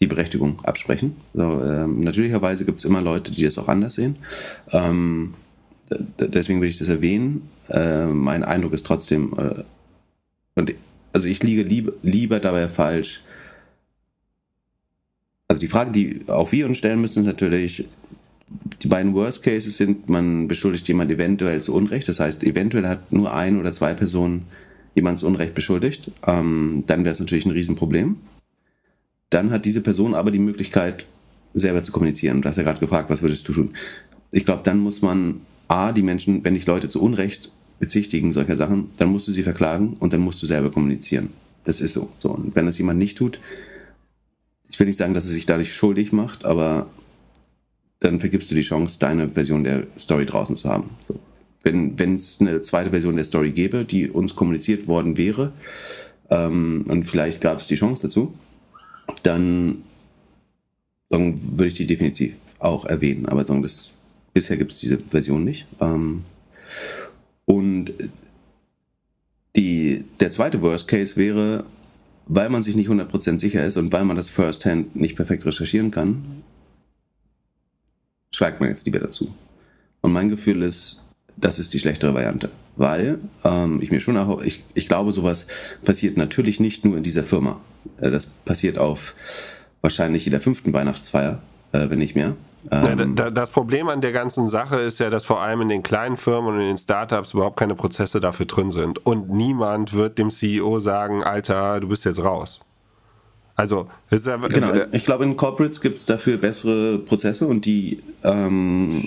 die Berechtigung absprechen. So, ähm, natürlicherweise gibt es immer Leute, die das auch anders sehen. Ähm, deswegen will ich das erwähnen. Äh, mein Eindruck ist trotzdem, äh, und also ich liege lieb, lieber dabei falsch. Also die Frage, die auch wir uns stellen müssen, ist natürlich, die beiden Worst Cases sind, man beschuldigt jemand eventuell zu Unrecht. Das heißt, eventuell hat nur ein oder zwei Personen jemand zu Unrecht beschuldigt. Ähm, dann wäre es natürlich ein Riesenproblem. Dann hat diese Person aber die Möglichkeit, selber zu kommunizieren. Du hast ja gerade gefragt, was würdest du tun? Ich glaube, dann muss man A, die Menschen, wenn dich Leute zu Unrecht bezichtigen solcher Sachen, dann musst du sie verklagen und dann musst du selber kommunizieren. Das ist so. so. Und wenn das jemand nicht tut, ich will nicht sagen, dass er sich dadurch schuldig macht, aber dann vergibst du die Chance, deine Version der Story draußen zu haben. So. Wenn es eine zweite Version der Story gäbe, die uns kommuniziert worden wäre, ähm, und vielleicht gab es die Chance dazu, dann, würde ich die definitiv auch erwähnen. Aber sagen, das, bisher gibt es diese Version nicht. Ähm, und die, der zweite Worst Case wäre, weil man sich nicht 100% sicher ist und weil man das First-Hand nicht perfekt recherchieren kann, schweigt man jetzt lieber dazu. Und mein Gefühl ist, das ist die schlechtere Variante. Weil ähm, ich mir schon auch, ich, ich glaube, sowas passiert natürlich nicht nur in dieser Firma. Äh, das passiert auf wahrscheinlich jeder fünften Weihnachtsfeier, äh, wenn nicht mehr. Ja, Ähm, da- das Problem an der ganzen Sache ist ja, dass vor allem in den kleinen Firmen und in den Startups überhaupt keine Prozesse dafür drin sind. Und niemand wird dem CEO sagen, Alter, du bist jetzt raus. Also, es ist ja, Genau, ich glaube, in Corporates gibt es dafür bessere Prozesse und die ähm,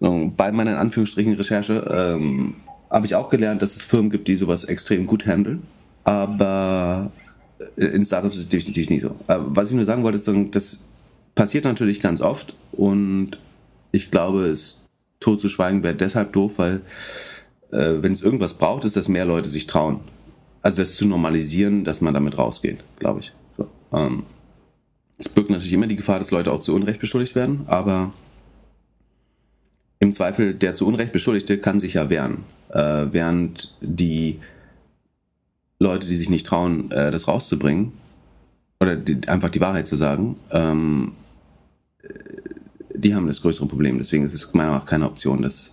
bei meiner in Anführungsstrichen Recherche ähm, habe ich auch gelernt, dass es Firmen gibt, die sowas extrem gut handeln. Aber äh, in Startups ist es definitiv nicht so. Äh, was ich nur sagen wollte, ist, das passiert natürlich ganz oft und ich glaube, es tot zu schweigen wäre deshalb doof, weil äh, wenn es irgendwas braucht, ist, dass mehr Leute sich trauen. Also das zu normalisieren, dass man damit rausgeht, glaube ich. So, ähm, es birgt natürlich immer die Gefahr, dass Leute auch zu Unrecht beschuldigt werden, aber im Zweifel der zu Unrecht Beschuldigte kann sich ja wehren, äh, während die Leute, die sich nicht trauen, äh, das rauszubringen oder die, einfach die Wahrheit zu sagen, ähm, die haben das größere Problem. Deswegen ist es meiner Meinung nach keine Option, das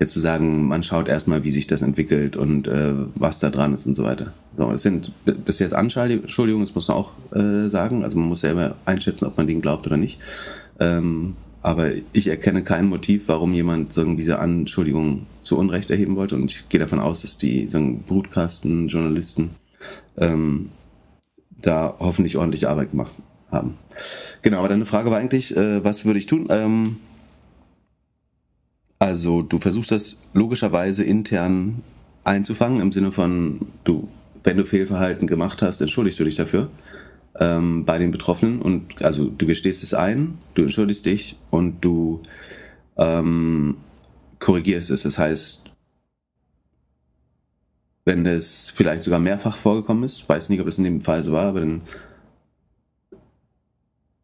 jetzt zu sagen, man schaut erstmal, wie sich das entwickelt und äh, was da dran ist und so weiter. So, das sind bis jetzt Anschuldigungen, das muss man auch äh, sagen. Also man muss selber einschätzen, ob man denen glaubt oder nicht. Ähm, aber ich erkenne kein Motiv, warum jemand diese Anschuldigung zu Unrecht erheben wollte. Und ich gehe davon aus, dass die Brutkasten, Journalisten ähm, da hoffentlich ordentlich Arbeit gemacht haben. Genau, aber deine Frage war eigentlich, äh, was würde ich tun? Ähm, also du versuchst das logischerweise intern einzufangen, im Sinne von, du, wenn du Fehlverhalten gemacht hast, entschuldigst du dich dafür ähm, bei den Betroffenen und also du gestehst es ein, du entschuldigst dich und du ähm, korrigierst es. Das heißt, wenn es vielleicht sogar mehrfach vorgekommen ist, weiß nicht, ob das in dem Fall so war, aber dann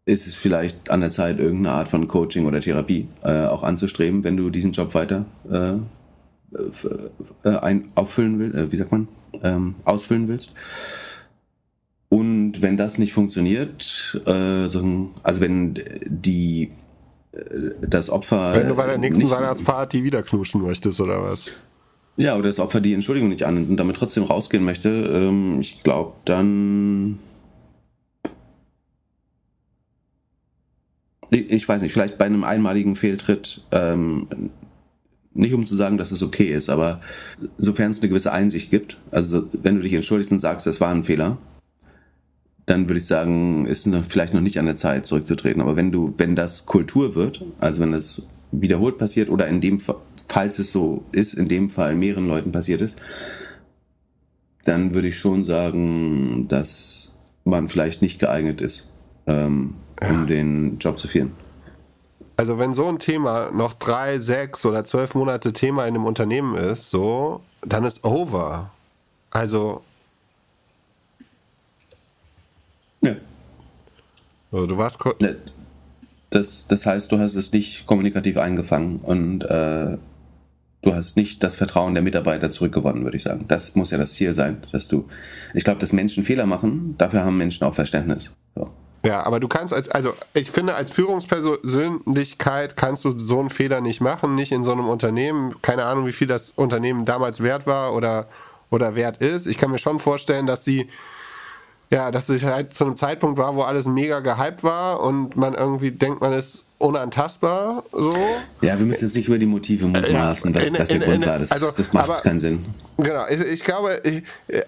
ist es vielleicht an der Zeit, irgendeine Art von Coaching oder Therapie äh, auch anzustreben, wenn du diesen Job weiter äh, äh, ein, auffüllen willst, äh, wie sagt man, ähm, ausfüllen willst. Wenn das nicht funktioniert, äh, also wenn die äh, das Opfer. Wenn du bei der nächsten Weihnachtsparty wieder knuschen möchtest, oder was? Ja, oder das Opfer die Entschuldigung nicht annimmt und damit trotzdem rausgehen möchte, ähm, ich glaube, dann ich weiß nicht, vielleicht bei einem einmaligen Fehltritt, ähm, nicht um zu sagen, dass es okay ist, aber sofern es eine gewisse Einsicht gibt, also wenn du dich entschuldigst und sagst, es war ein Fehler, dann würde ich sagen, ist noch vielleicht noch nicht an der Zeit zurückzutreten. Aber wenn du, wenn das Kultur wird, also wenn das wiederholt passiert oder in dem Fall, falls es so ist, in dem Fall mehreren Leuten passiert ist, dann würde ich schon sagen, dass man vielleicht nicht geeignet ist, ähm, um ja. den Job zu führen. Also wenn so ein Thema noch drei, sechs oder zwölf Monate Thema in einem Unternehmen ist, so, dann ist over. Also. Ja. Also du warst. Ne, das, das heißt, du hast es nicht kommunikativ eingefangen und äh, du hast nicht das Vertrauen der Mitarbeiter zurückgewonnen, würde ich sagen. Das muss ja das Ziel sein, dass du. Ich glaube, dass Menschen Fehler machen, dafür haben Menschen auch Verständnis. So. Ja, aber du kannst als, also ich finde, als Führungspersönlichkeit kannst du so einen Fehler nicht machen, nicht in so einem Unternehmen. Keine Ahnung, wie viel das Unternehmen damals wert war oder, oder wert ist. Ich kann mir schon vorstellen, dass sie, ja, dass es halt zu einem Zeitpunkt war, wo alles mega gehypt war und man irgendwie denkt, man ist unantastbar. So. Ja, wir müssen jetzt nicht über die Motive mutmaßen, ja, was, was der Grund war. Das, also, das macht aber, keinen Sinn. Genau, ich, ich glaube, ich, äh,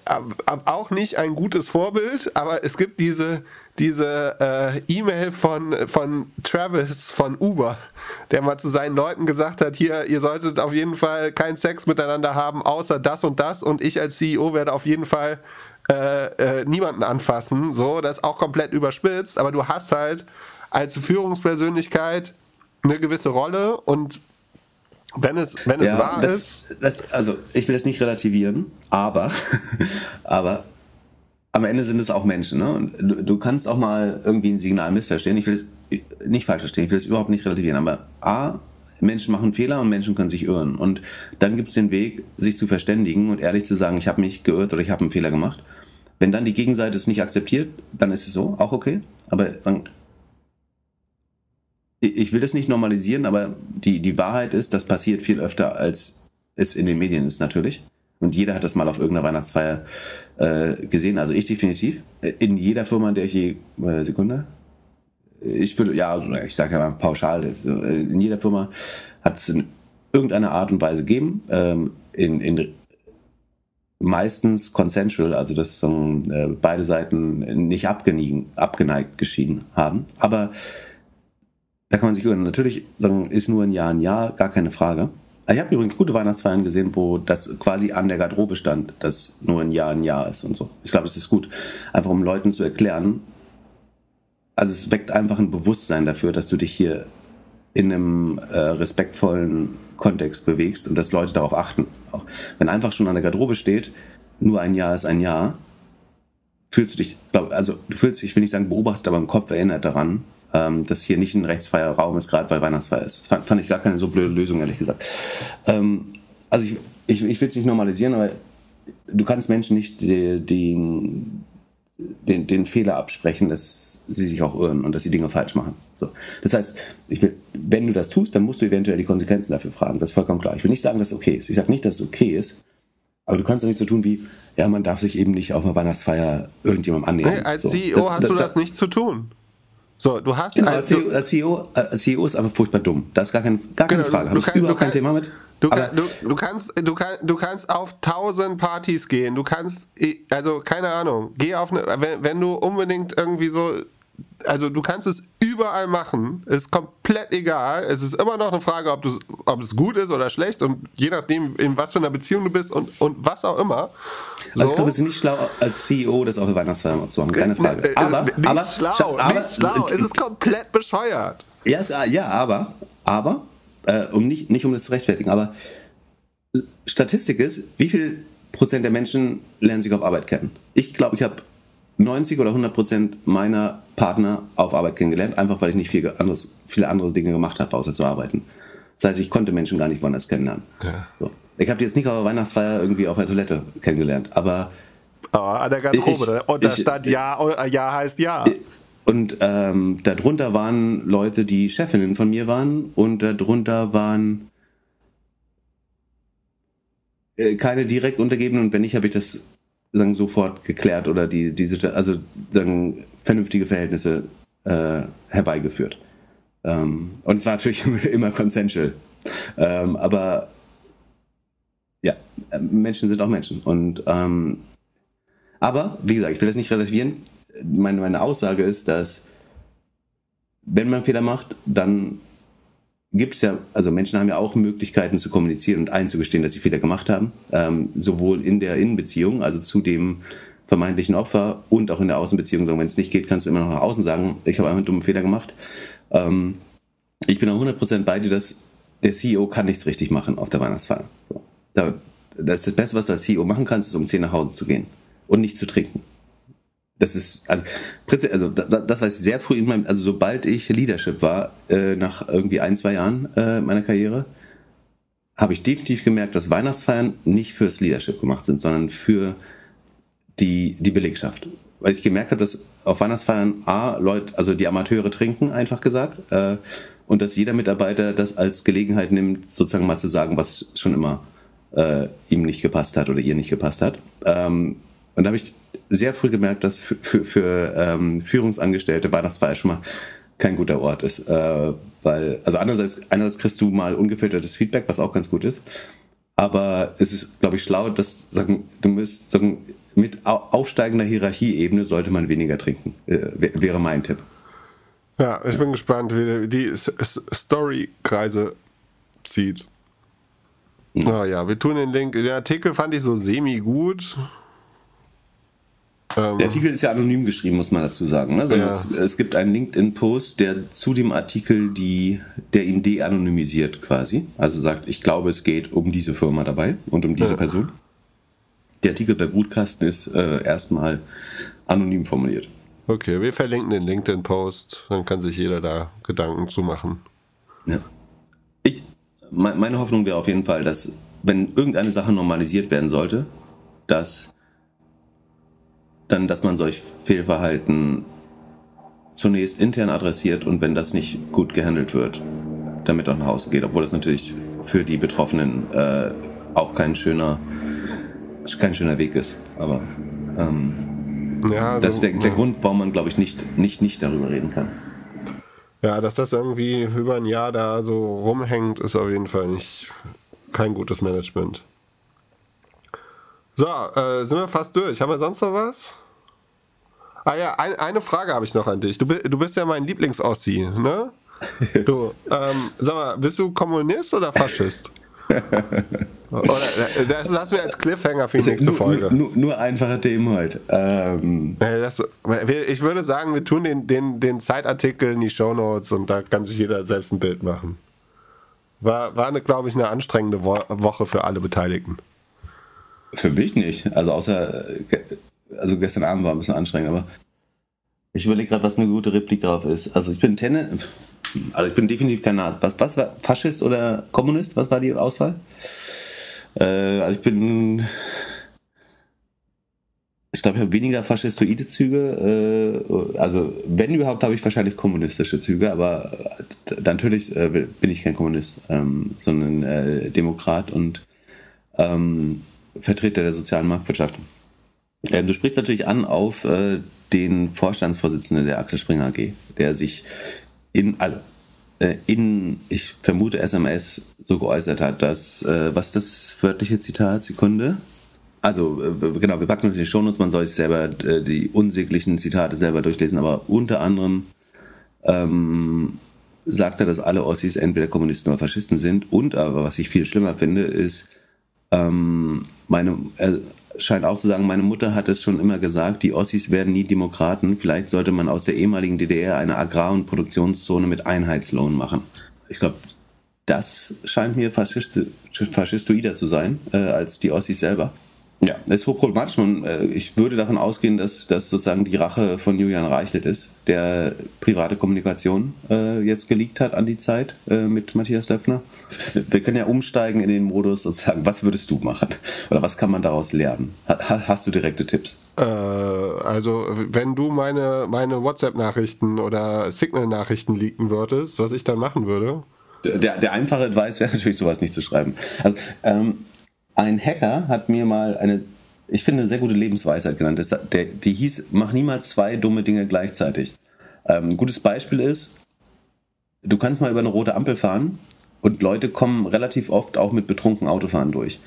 auch nicht ein gutes Vorbild, aber es gibt diese diese äh, E-Mail von, von Travis von Uber, der mal zu seinen Leuten gesagt hat, hier, ihr solltet auf jeden Fall keinen Sex miteinander haben, außer das und das und ich als CEO werde auf jeden Fall äh, äh, niemanden anfassen. So, das ist auch komplett überspitzt, aber du hast halt als Führungspersönlichkeit eine gewisse Rolle und wenn es, wenn es ja, wahr das, ist. Das, also, ich will das nicht relativieren, aber, aber am Ende sind es auch Menschen. Ne? Und du, du, kannst auch mal irgendwie ein Signal missverstehen. Ich will es nicht falsch verstehen, ich will es überhaupt nicht relativieren. Aber A, Menschen machen Fehler und Menschen können sich irren. Und dann gibt es den Weg, sich zu verständigen und ehrlich zu sagen, ich habe mich geirrt oder ich habe einen Fehler gemacht. Wenn dann die Gegenseite es nicht akzeptiert, dann ist es so, auch okay. Aber dann, ich will das nicht normalisieren, aber die, die Wahrheit ist, das passiert viel öfter, als es in den Medien ist natürlich. Und jeder hat das mal auf irgendeiner Weihnachtsfeier äh, gesehen. Also ich definitiv. In jeder Firma, in der ich je. Äh, Sekunde. Ich würde, ja, also ich sage ja mal pauschal, äh, in jeder Firma hat es in irgendeiner Art und Weise gegeben. Ähm, in, in meistens consensual, also dass äh, beide Seiten nicht abgeneigt geschieden haben. Aber da kann man sich irren. Natürlich sagen, ist nur ein Jahr ein Jahr, gar keine Frage. Ich habe übrigens gute Weihnachtsfeiern gesehen, wo das quasi an der Garderobe stand, dass nur ein Jahr ein Jahr ist und so. Ich glaube, es ist gut, einfach um Leuten zu erklären. Also es weckt einfach ein Bewusstsein dafür, dass du dich hier in einem äh, respektvollen Kontext bewegst und dass Leute darauf achten. Auch wenn einfach schon an der Garderobe steht, nur ein Jahr ist ein Jahr, fühlst du dich, glaub, also du fühlst dich, ich will nicht sagen beobachtet, aber im Kopf erinnert daran, ähm, dass hier nicht ein rechtsfreier Raum ist, gerade weil Weihnachtsfeier ist. Das fand, fand, ich gar keine so blöde Lösung, ehrlich gesagt. Ähm, also ich, ich, ich will es nicht normalisieren, aber du kannst Menschen nicht die, die, den, den Fehler absprechen, dass sie sich auch irren und dass sie Dinge falsch machen. So. Das heißt, ich will, wenn du das tust, dann musst du eventuell die Konsequenzen dafür fragen. Das ist vollkommen klar. Ich will nicht sagen, dass es okay ist. Ich sage nicht, dass es okay ist, aber du kannst doch nicht so tun wie, ja, man darf sich eben nicht auf einer Weihnachtsfeier irgendjemandem annähern. Nee, als so. CEO das, hast das, du das, das, nicht zu tun. So, du hast genau, als, CEO, als, CEO, als CEO ist aber furchtbar dumm. Das ist gar, kein, gar keine genau, Frage. Habe ich kann, überhaupt kein Thema mit. Du, kann, du, du, kannst, du, kann, du kannst auf tausend Partys gehen. Du kannst, also keine Ahnung, geh auf eine, wenn, wenn du unbedingt irgendwie so also du kannst es überall machen, ist komplett egal. Es ist immer noch eine Frage, ob, ob es gut ist oder schlecht und je nachdem, in was für einer Beziehung du bist und, und was auch immer. So. Also ich glaube, es ist nicht schlau, als CEO das auch für Weihnachtsfeier zu machen, keine äh, Frage. Äh, aber, nicht aber, schlau, aber, nicht schlau, es ist komplett bescheuert. Ja, ja aber, aber, äh, um nicht, nicht um das zu rechtfertigen, aber Statistik ist, wie viel Prozent der Menschen lernen sich auf Arbeit kennen? Ich glaube, ich habe 90 oder 100 Prozent meiner Partner auf Arbeit kennengelernt, einfach weil ich nicht viel anderes, viele andere Dinge gemacht habe, außer zu arbeiten. Das heißt, ich konnte Menschen gar nicht woanders kennenlernen. Ja. So. Ich habe die jetzt nicht auf der Weihnachtsfeier irgendwie auf der Toilette kennengelernt, aber. Oh, an der Garderobe, ich, und da ich, stand Ja, oh, Ja heißt Ja. Und ähm, darunter waren Leute, die Chefinnen von mir waren, und darunter waren äh, keine direkt Untergebenen, und wenn nicht, habe ich das sagen, sofort geklärt oder die, diese, also sagen, vernünftige Verhältnisse äh, herbeigeführt. Ähm, und es war natürlich immer consensual. Ähm, aber ja, Menschen sind auch Menschen. Und ähm, aber, wie gesagt, ich will das nicht relativieren. Meine, meine Aussage ist, dass wenn man Fehler macht, dann gibt es ja, also Menschen haben ja auch Möglichkeiten zu kommunizieren und einzugestehen, dass sie Fehler gemacht haben, ähm, sowohl in der Innenbeziehung, also zu dem vermeintlichen Opfer und auch in der Außenbeziehung. Wenn es nicht geht, kannst du immer noch nach außen sagen, ich habe einen dummen Fehler gemacht. Ähm, ich bin auch 100% bei dir, dass der CEO kann nichts richtig machen auf der Weihnachtsfeier. So. Das das Beste, was als CEO machen kannst, ist um 10 nach Hause zu gehen und nicht zu trinken das ist, also, also das war sehr früh in meinem, also sobald ich Leadership war, äh, nach irgendwie ein, zwei Jahren äh, meiner Karriere, habe ich definitiv gemerkt, dass Weihnachtsfeiern nicht fürs Leadership gemacht sind, sondern für die, die Belegschaft. Weil ich gemerkt habe, dass auf Weihnachtsfeiern A, Leute, also die Amateure trinken, einfach gesagt, äh, und dass jeder Mitarbeiter das als Gelegenheit nimmt, sozusagen mal zu sagen, was schon immer äh, ihm nicht gepasst hat oder ihr nicht gepasst hat. Ähm, und da habe ich sehr früh gemerkt, dass für, für, für ähm, Führungsangestellte Weihnachtsfeier schon mal kein guter Ort ist. Äh, weil, also einerseits, einerseits kriegst du mal ungefiltertes Feedback, was auch ganz gut ist. Aber es ist, glaube ich, schlau, dass sagen, du müsst sagen, mit aufsteigender Hierarchieebene sollte man weniger trinken. Äh, wäre mein Tipp. Ja, ich bin gespannt, wie die Story-Kreise zieht. Ja. Oh ja, wir tun den Link. Den Artikel fand ich so semi gut. Ähm, der Artikel ist ja anonym geschrieben, muss man dazu sagen. Ne? Ja. Es, es, gibt einen LinkedIn-Post, der zu dem Artikel, die, der ihn de-anonymisiert quasi. Also sagt, ich glaube, es geht um diese Firma dabei und um diese ja. Person. Der Artikel bei Brutkasten ist äh, erstmal anonym formuliert. Okay, wir verlinken den LinkedIn-Post, dann kann sich jeder da Gedanken zu machen. Ja. Ich, meine Hoffnung wäre auf jeden Fall, dass wenn irgendeine Sache normalisiert werden sollte, dass dann, dass man solch Fehlverhalten zunächst intern adressiert und wenn das nicht gut gehandelt wird, damit auch nach Hause geht, obwohl das natürlich für die Betroffenen äh, auch kein schöner, kein schöner Weg ist. Aber ähm, ja, also, das ist der, der ja. Grund, warum man, glaube ich, nicht, nicht, nicht darüber reden kann. Ja, dass das irgendwie über ein Jahr da so rumhängt, ist auf jeden Fall nicht kein gutes Management. So, äh, sind wir fast durch. Haben wir sonst noch was? Ah ja, ein, eine Frage habe ich noch an dich. Du, du bist ja mein Lieblings-Ossi, ne? Du, ähm, sag mal, bist du Kommunist oder Faschist? oder, das lassen wir als Cliffhanger für die nächste Folge. Nur, nur, nur einfache Themen heute. Ähm. Das, ich würde sagen, wir tun den, den, den Zeitartikel in die Shownotes und da kann sich jeder selbst ein Bild machen. War, war glaube ich, eine anstrengende Woche für alle Beteiligten. Für mich nicht. Also außer, also gestern Abend war ein bisschen anstrengend, aber Ich überlege gerade, was eine gute Replik darauf ist. Also ich bin Tenne, also ich bin definitiv kein Nazi. Was, was war Faschist oder Kommunist? Was war die Auswahl? Äh, also ich bin, ich glaube, ich habe weniger faschistoide Züge. Äh, also wenn überhaupt, habe ich wahrscheinlich kommunistische Züge, aber äh, natürlich äh, bin ich kein Kommunist, ähm, sondern äh, Demokrat und ähm, Vertreter der sozialen Marktwirtschaft. Ähm, du sprichst natürlich an auf äh, den Vorstandsvorsitzenden der Axel Springer AG, der sich in, also, äh, in, ich vermute, SMS so geäußert hat, dass, äh, was das wörtliche Zitat, Sekunde? Also, äh, genau, wir packen es in die Shownotes, man soll sich selber äh, die unsäglichen Zitate selber durchlesen, aber unter anderem ähm, sagt er, dass alle Ossis entweder Kommunisten oder Faschisten sind und aber, was ich viel schlimmer finde, ist, ähm, meine, äh, scheint auch zu sagen, meine Mutter hat es schon immer gesagt, die Ossis werden nie Demokraten. Vielleicht sollte man aus der ehemaligen DDR eine Agrar- und Produktionszone mit Einheitslohn machen. Ich glaube, das scheint mir faschistoider zu sein äh, als die Ossis selber. Ja, ist hochproblematisch. Man, äh, ich würde davon ausgehen, dass das sozusagen die Rache von Julian Reichelt ist, der private Kommunikation äh, jetzt geleakt hat an die Zeit äh, mit Matthias Löffner. Wir können ja umsteigen in den Modus sozusagen, was würdest du machen? Oder was kann man daraus lernen? Ha, hast du direkte Tipps? Äh, also, wenn du meine, meine WhatsApp-Nachrichten oder Signal-Nachrichten leaken würdest, was ich dann machen würde? Der, der einfache Advice wäre natürlich, sowas nicht zu schreiben. Also, ähm, ein Hacker hat mir mal eine, ich finde, eine sehr gute Lebensweisheit genannt. Der, die hieß, mach niemals zwei dumme Dinge gleichzeitig. Ähm, ein gutes Beispiel ist, du kannst mal über eine rote Ampel fahren und Leute kommen relativ oft auch mit betrunken Autofahren durch.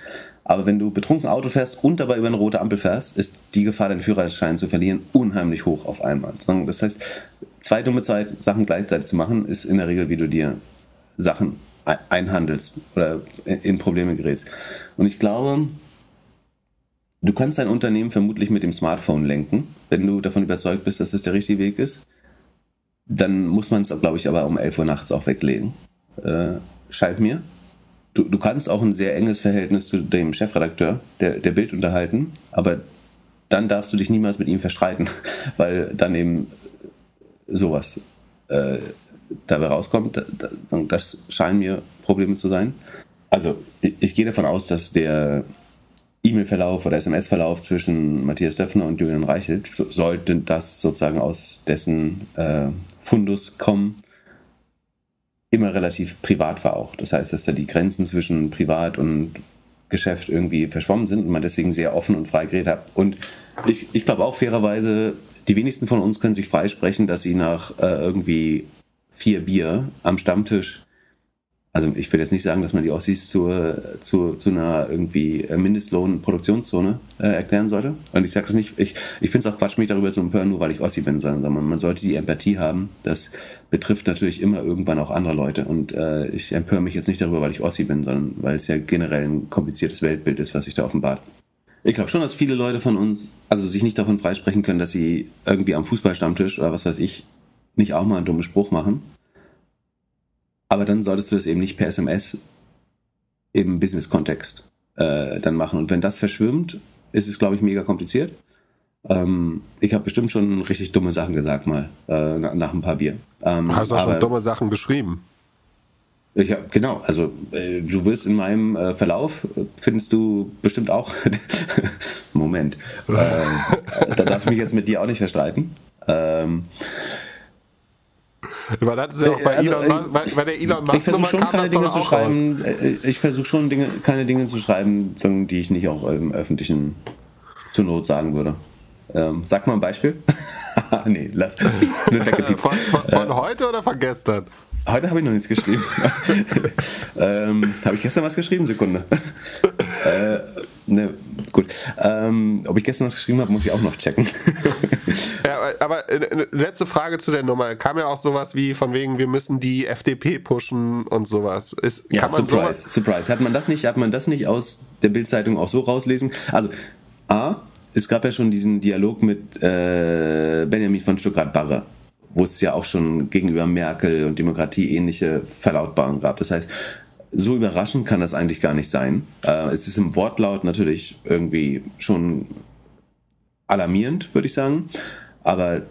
Aber wenn du betrunken Auto fährst und dabei über eine rote Ampel fährst, ist die Gefahr, deinen Führerschein zu verlieren, unheimlich hoch auf einmal. Das heißt, zwei dumme Zeit, Sachen gleichzeitig zu machen, ist in der Regel, wie du dir Sachen einhandelst oder in Probleme gerätst. Und ich glaube, du kannst dein Unternehmen vermutlich mit dem Smartphone lenken, wenn du davon überzeugt bist, dass es der richtige Weg ist. Dann muss man es, glaube ich, aber um 11 Uhr nachts auch weglegen. Äh, scheint mir. Du, du kannst auch ein sehr enges Verhältnis zu dem Chefredakteur der, der Bild unterhalten, aber dann darfst du dich niemals mit ihm verstreiten, weil dann eben sowas äh, dabei rauskommt, das scheinen mir Probleme zu sein. Also ich, gehe davon aus, dass der E-Mail-Verlauf oder SMS-Verlauf zwischen Matthias Döffner und Julian Reichelt, so, sollte das sozusagen aus dessen äh, Fundus kommen, immer relativ privat war auch. Das heißt, dass da die Grenzen zwischen Privat und Geschäft irgendwie verschwommen sind und man deswegen sehr offen und frei geredet hat. Und ich, ich glaube auch fairerweise, die wenigsten von uns können sich freisprechen, dass sie nach äh, irgendwie vier Bier am Stammtisch. Also ich will jetzt nicht sagen, dass man die Ossis zur, zu, zu einer irgendwie Mindestlohn-Produktionszone äh, erklären sollte. Und ich sage das nicht, ich, ich finde es auch Quatsch, mich darüber zu empören, nur weil ich Ossi bin, sondern man, man sollte die Empathie haben. Das betrifft natürlich immer irgendwann auch andere Leute. Und äh, ich empöre mich jetzt nicht darüber, weil ich Ossi bin, sondern weil es ja generell ein kompliziertes Weltbild ist, was sich da offenbart. Ich glaube schon, dass viele Leute von uns also sich nicht davon freisprechen können, dass sie irgendwie am Fußballstammtisch oder was weiß ich nicht auch mal einen dummen Spruch machen. Aber dann solltest du das eben nicht per SMS im Business-Kontext äh, dann machen. Und wenn das verschwimmt, ist es, glaube ich, mega kompliziert. Ähm, ich habe bestimmt schon richtig dumme Sachen gesagt mal, äh, nach, ein paar Bier. Ähm, Hast du auch schon dumme Sachen geschrieben? Ich hab, genau, also äh, du wirst in meinem äh, Verlauf, äh, findest du bestimmt auch, Moment, äh, da darf ich mich jetzt mit dir auch nicht verstreiten. Ähm, weil das ist ja auch bei, also, Elon, bei, bei der Elon Musk Ich versuche schon keine Dinge zu schreiben. Raus. Äh, ich versuche schon Dinge, keine Dinge zu schreiben, die ich nicht auch im öffentlichen zur Not sagen würde. Ähm, sag mal ein Beispiel. nee, lass. von, von, von äh, heute oder von gestern? Heute habe ich noch nichts geschrieben. ähm, habe ich gestern was geschrieben? Sekunde. Äh, ne, gut. Ähm, ob ich gestern was geschrieben habe, muss ich auch noch checken. ja, aber äh, letzte Frage zu der Nummer. Kam ja auch sowas wie von wegen, wir müssen die FDP pushen und sowas. Ist, ja, kann man Surprise, sowas? Surprise. Hat man das nicht, hat man das nicht aus der Bildzeitung auch so rauslesen? Also, A, es gab ja schon diesen Dialog mit äh, Benjamin von Stuttgart-Barre wo es ja auch schon gegenüber Merkel und Demokratie ähnliche Verlautbarungen gab. Das heißt, so überraschend kann das eigentlich gar nicht sein. Äh, es ist im Wortlaut natürlich irgendwie schon alarmierend, würde ich sagen. Aber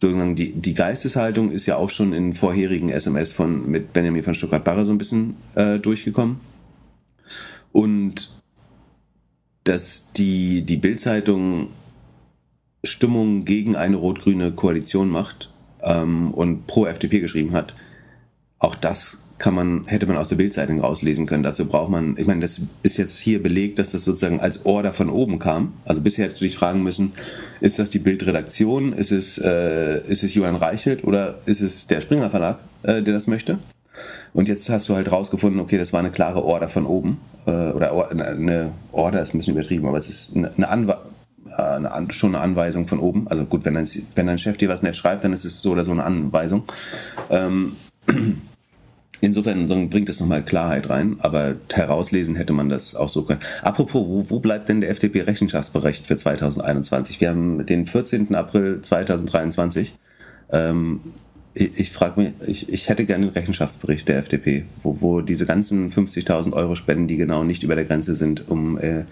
sozusagen die, die Geisteshaltung ist ja auch schon in vorherigen SMS von mit Benjamin von Stuttgart-Barre so ein bisschen äh, durchgekommen. Und dass die, die Bildzeitung Stimmung gegen eine rot-grüne Koalition macht ähm, und pro FDP geschrieben hat, auch das kann man, hätte man aus der Bildzeitung rauslesen können. Dazu braucht man, ich meine, das ist jetzt hier belegt, dass das sozusagen als Order von oben kam. Also bisher hättest du dich fragen müssen, ist das die Bildredaktion, ist es, äh, ist es Julian Reichelt oder ist es der Springer Verlag, äh, der das möchte? Und jetzt hast du halt rausgefunden, okay, das war eine klare Order von oben. Äh, oder Or eine Order ist ein bisschen übertrieben, aber es ist eine, eine Anweisung äh, eine, schon eine Anweisung von oben. Also gut, wenn dein, wenn dein Chef dir was nett schreibt, dann ist es so oder so eine Anweisung. Ähm, Insofern bringt es nochmal Klarheit rein, aber herauslesen hätte man das auch so können. Apropos, wo, wo bleibt denn der FDP-Rechenschaftsbericht für 2021? Wir haben den 14. April 2023. Ähm, ich, ich frage mich, ich, ich hätte gerne den Rechenschaftsbericht der FDP, wo, wo diese ganzen 50.000 Euro Spenden, die genau nicht über der Grenze sind, um äh,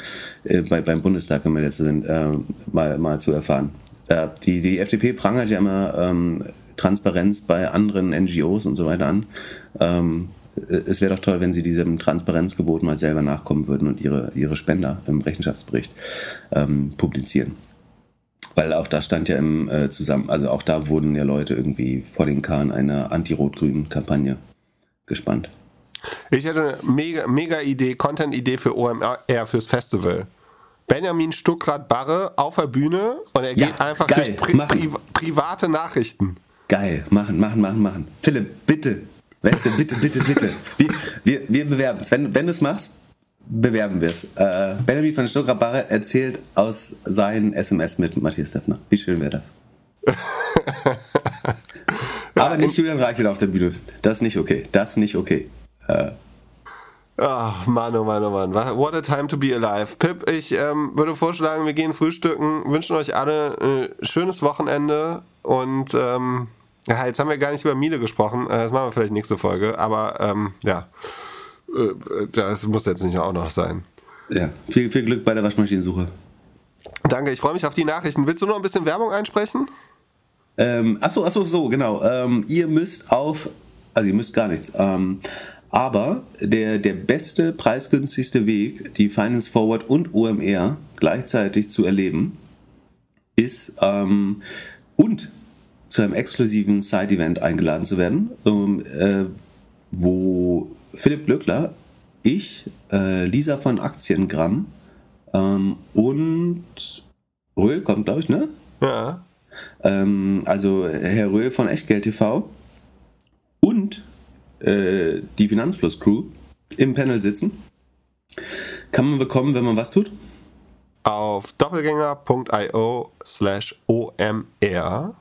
äh, bei, beim Bundestag gemeldet sind, äh, mal, mal zu erfahren. Äh, die, die FDP prangert ja immer ähm, Transparenz bei anderen NGOs und so weiter an. Ähm, es wäre doch toll, wenn Sie diesem Transparenzgebot mal selber nachkommen würden und Ihre, Ihre Spender im Rechenschaftsbericht ähm, publizieren. Weil auch da stand ja im äh, zusammen, also auch da wurden ja Leute irgendwie vor den Kahn einer anti-rot-grünen Kampagne gespannt. Ich hätte eine mega, mega Idee, Content-Idee für OMR fürs Festival. Benjamin Stuckrad-Barre auf der Bühne und er geht ja, einfach geil, durch pri pri private Nachrichten. Geil, machen, machen, machen, machen. Philipp, bitte. Weißt du, bitte, bitte, bitte. Wir, wir, wir bewerben es. Wenn, wenn du es machst, bewerben wir es. Äh, Benjamin von Stuttgart-Barre erzählt aus seinen SMS mit Matthias Seppner. Wie schön wäre das? Aber nicht Julian Reichel auf der Bühne. Das ist nicht okay. Das ist nicht okay. Äh, Ach, Mann, oh Mann, oh Mann. What a time to be alive. Pip, ich ähm, würde vorschlagen, wir gehen frühstücken, wünschen euch alle ein äh, schönes Wochenende und ähm, ja, jetzt haben wir gar nicht über Miele gesprochen. Äh, das machen wir vielleicht nächste Folge. Aber ähm, ja, äh, das muss jetzt nicht auch noch sein. Ja, viel, viel Glück bei der Waschmaschinensuche. Danke, ich freue mich auf die Nachrichten. Willst du noch ein bisschen Werbung einsprechen? Ähm, achso, achso, so, genau. Ähm, ihr müsst auf, also ihr müsst gar nichts. Ähm, aber der, der beste, preisgünstigste Weg, die Finance Forward und OMR gleichzeitig zu erleben, ist ähm, und zu einem exklusiven Side-Event eingeladen zu werden, ähm, äh, wo Philipp Glöckler, ich, äh, Lisa von Aktiengramm ähm, und Röhl kommt, glaube ich, ne? Ja. Ähm, also Herr Röhl von Echtgeld TV und äh, die Finanzfluss-Crew im Panel sitzen. Kann man bekommen, wenn man was tut? Auf doppelgänger.io slash omr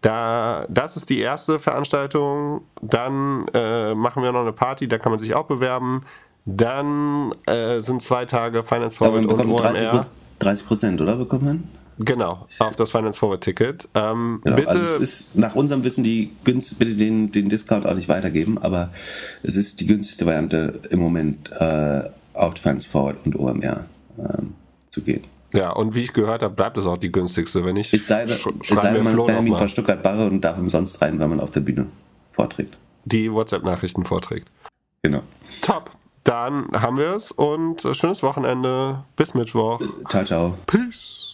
da, das ist die erste Veranstaltung. Dann äh, machen wir noch eine Party, da kann man sich auch bewerben. Dann äh, sind zwei Tage Finance Forward und OMR. 30 Prozent, oder? Bekommt man? Genau, auf das Finance Forward Ticket. Ähm, genau, bitte, also es ist nach unserem Wissen die günst, bitte den, den Discount auch nicht weitergeben, aber es ist die günstigste Variante im Moment äh, auf Finance Forward und OMR ähm, zu gehen. Ja, und wie ich gehört habe, bleibt es auch die günstigste, wenn ich. Es sei, es sei denn, man ist Benjamin von Stuttgart-Barre und darf umsonst rein, wenn man auf der Bühne vorträgt. Die WhatsApp-Nachrichten vorträgt. Genau. Top. Dann haben wir es und schönes Wochenende. Bis Mittwoch. Ciao, ciao. Peace.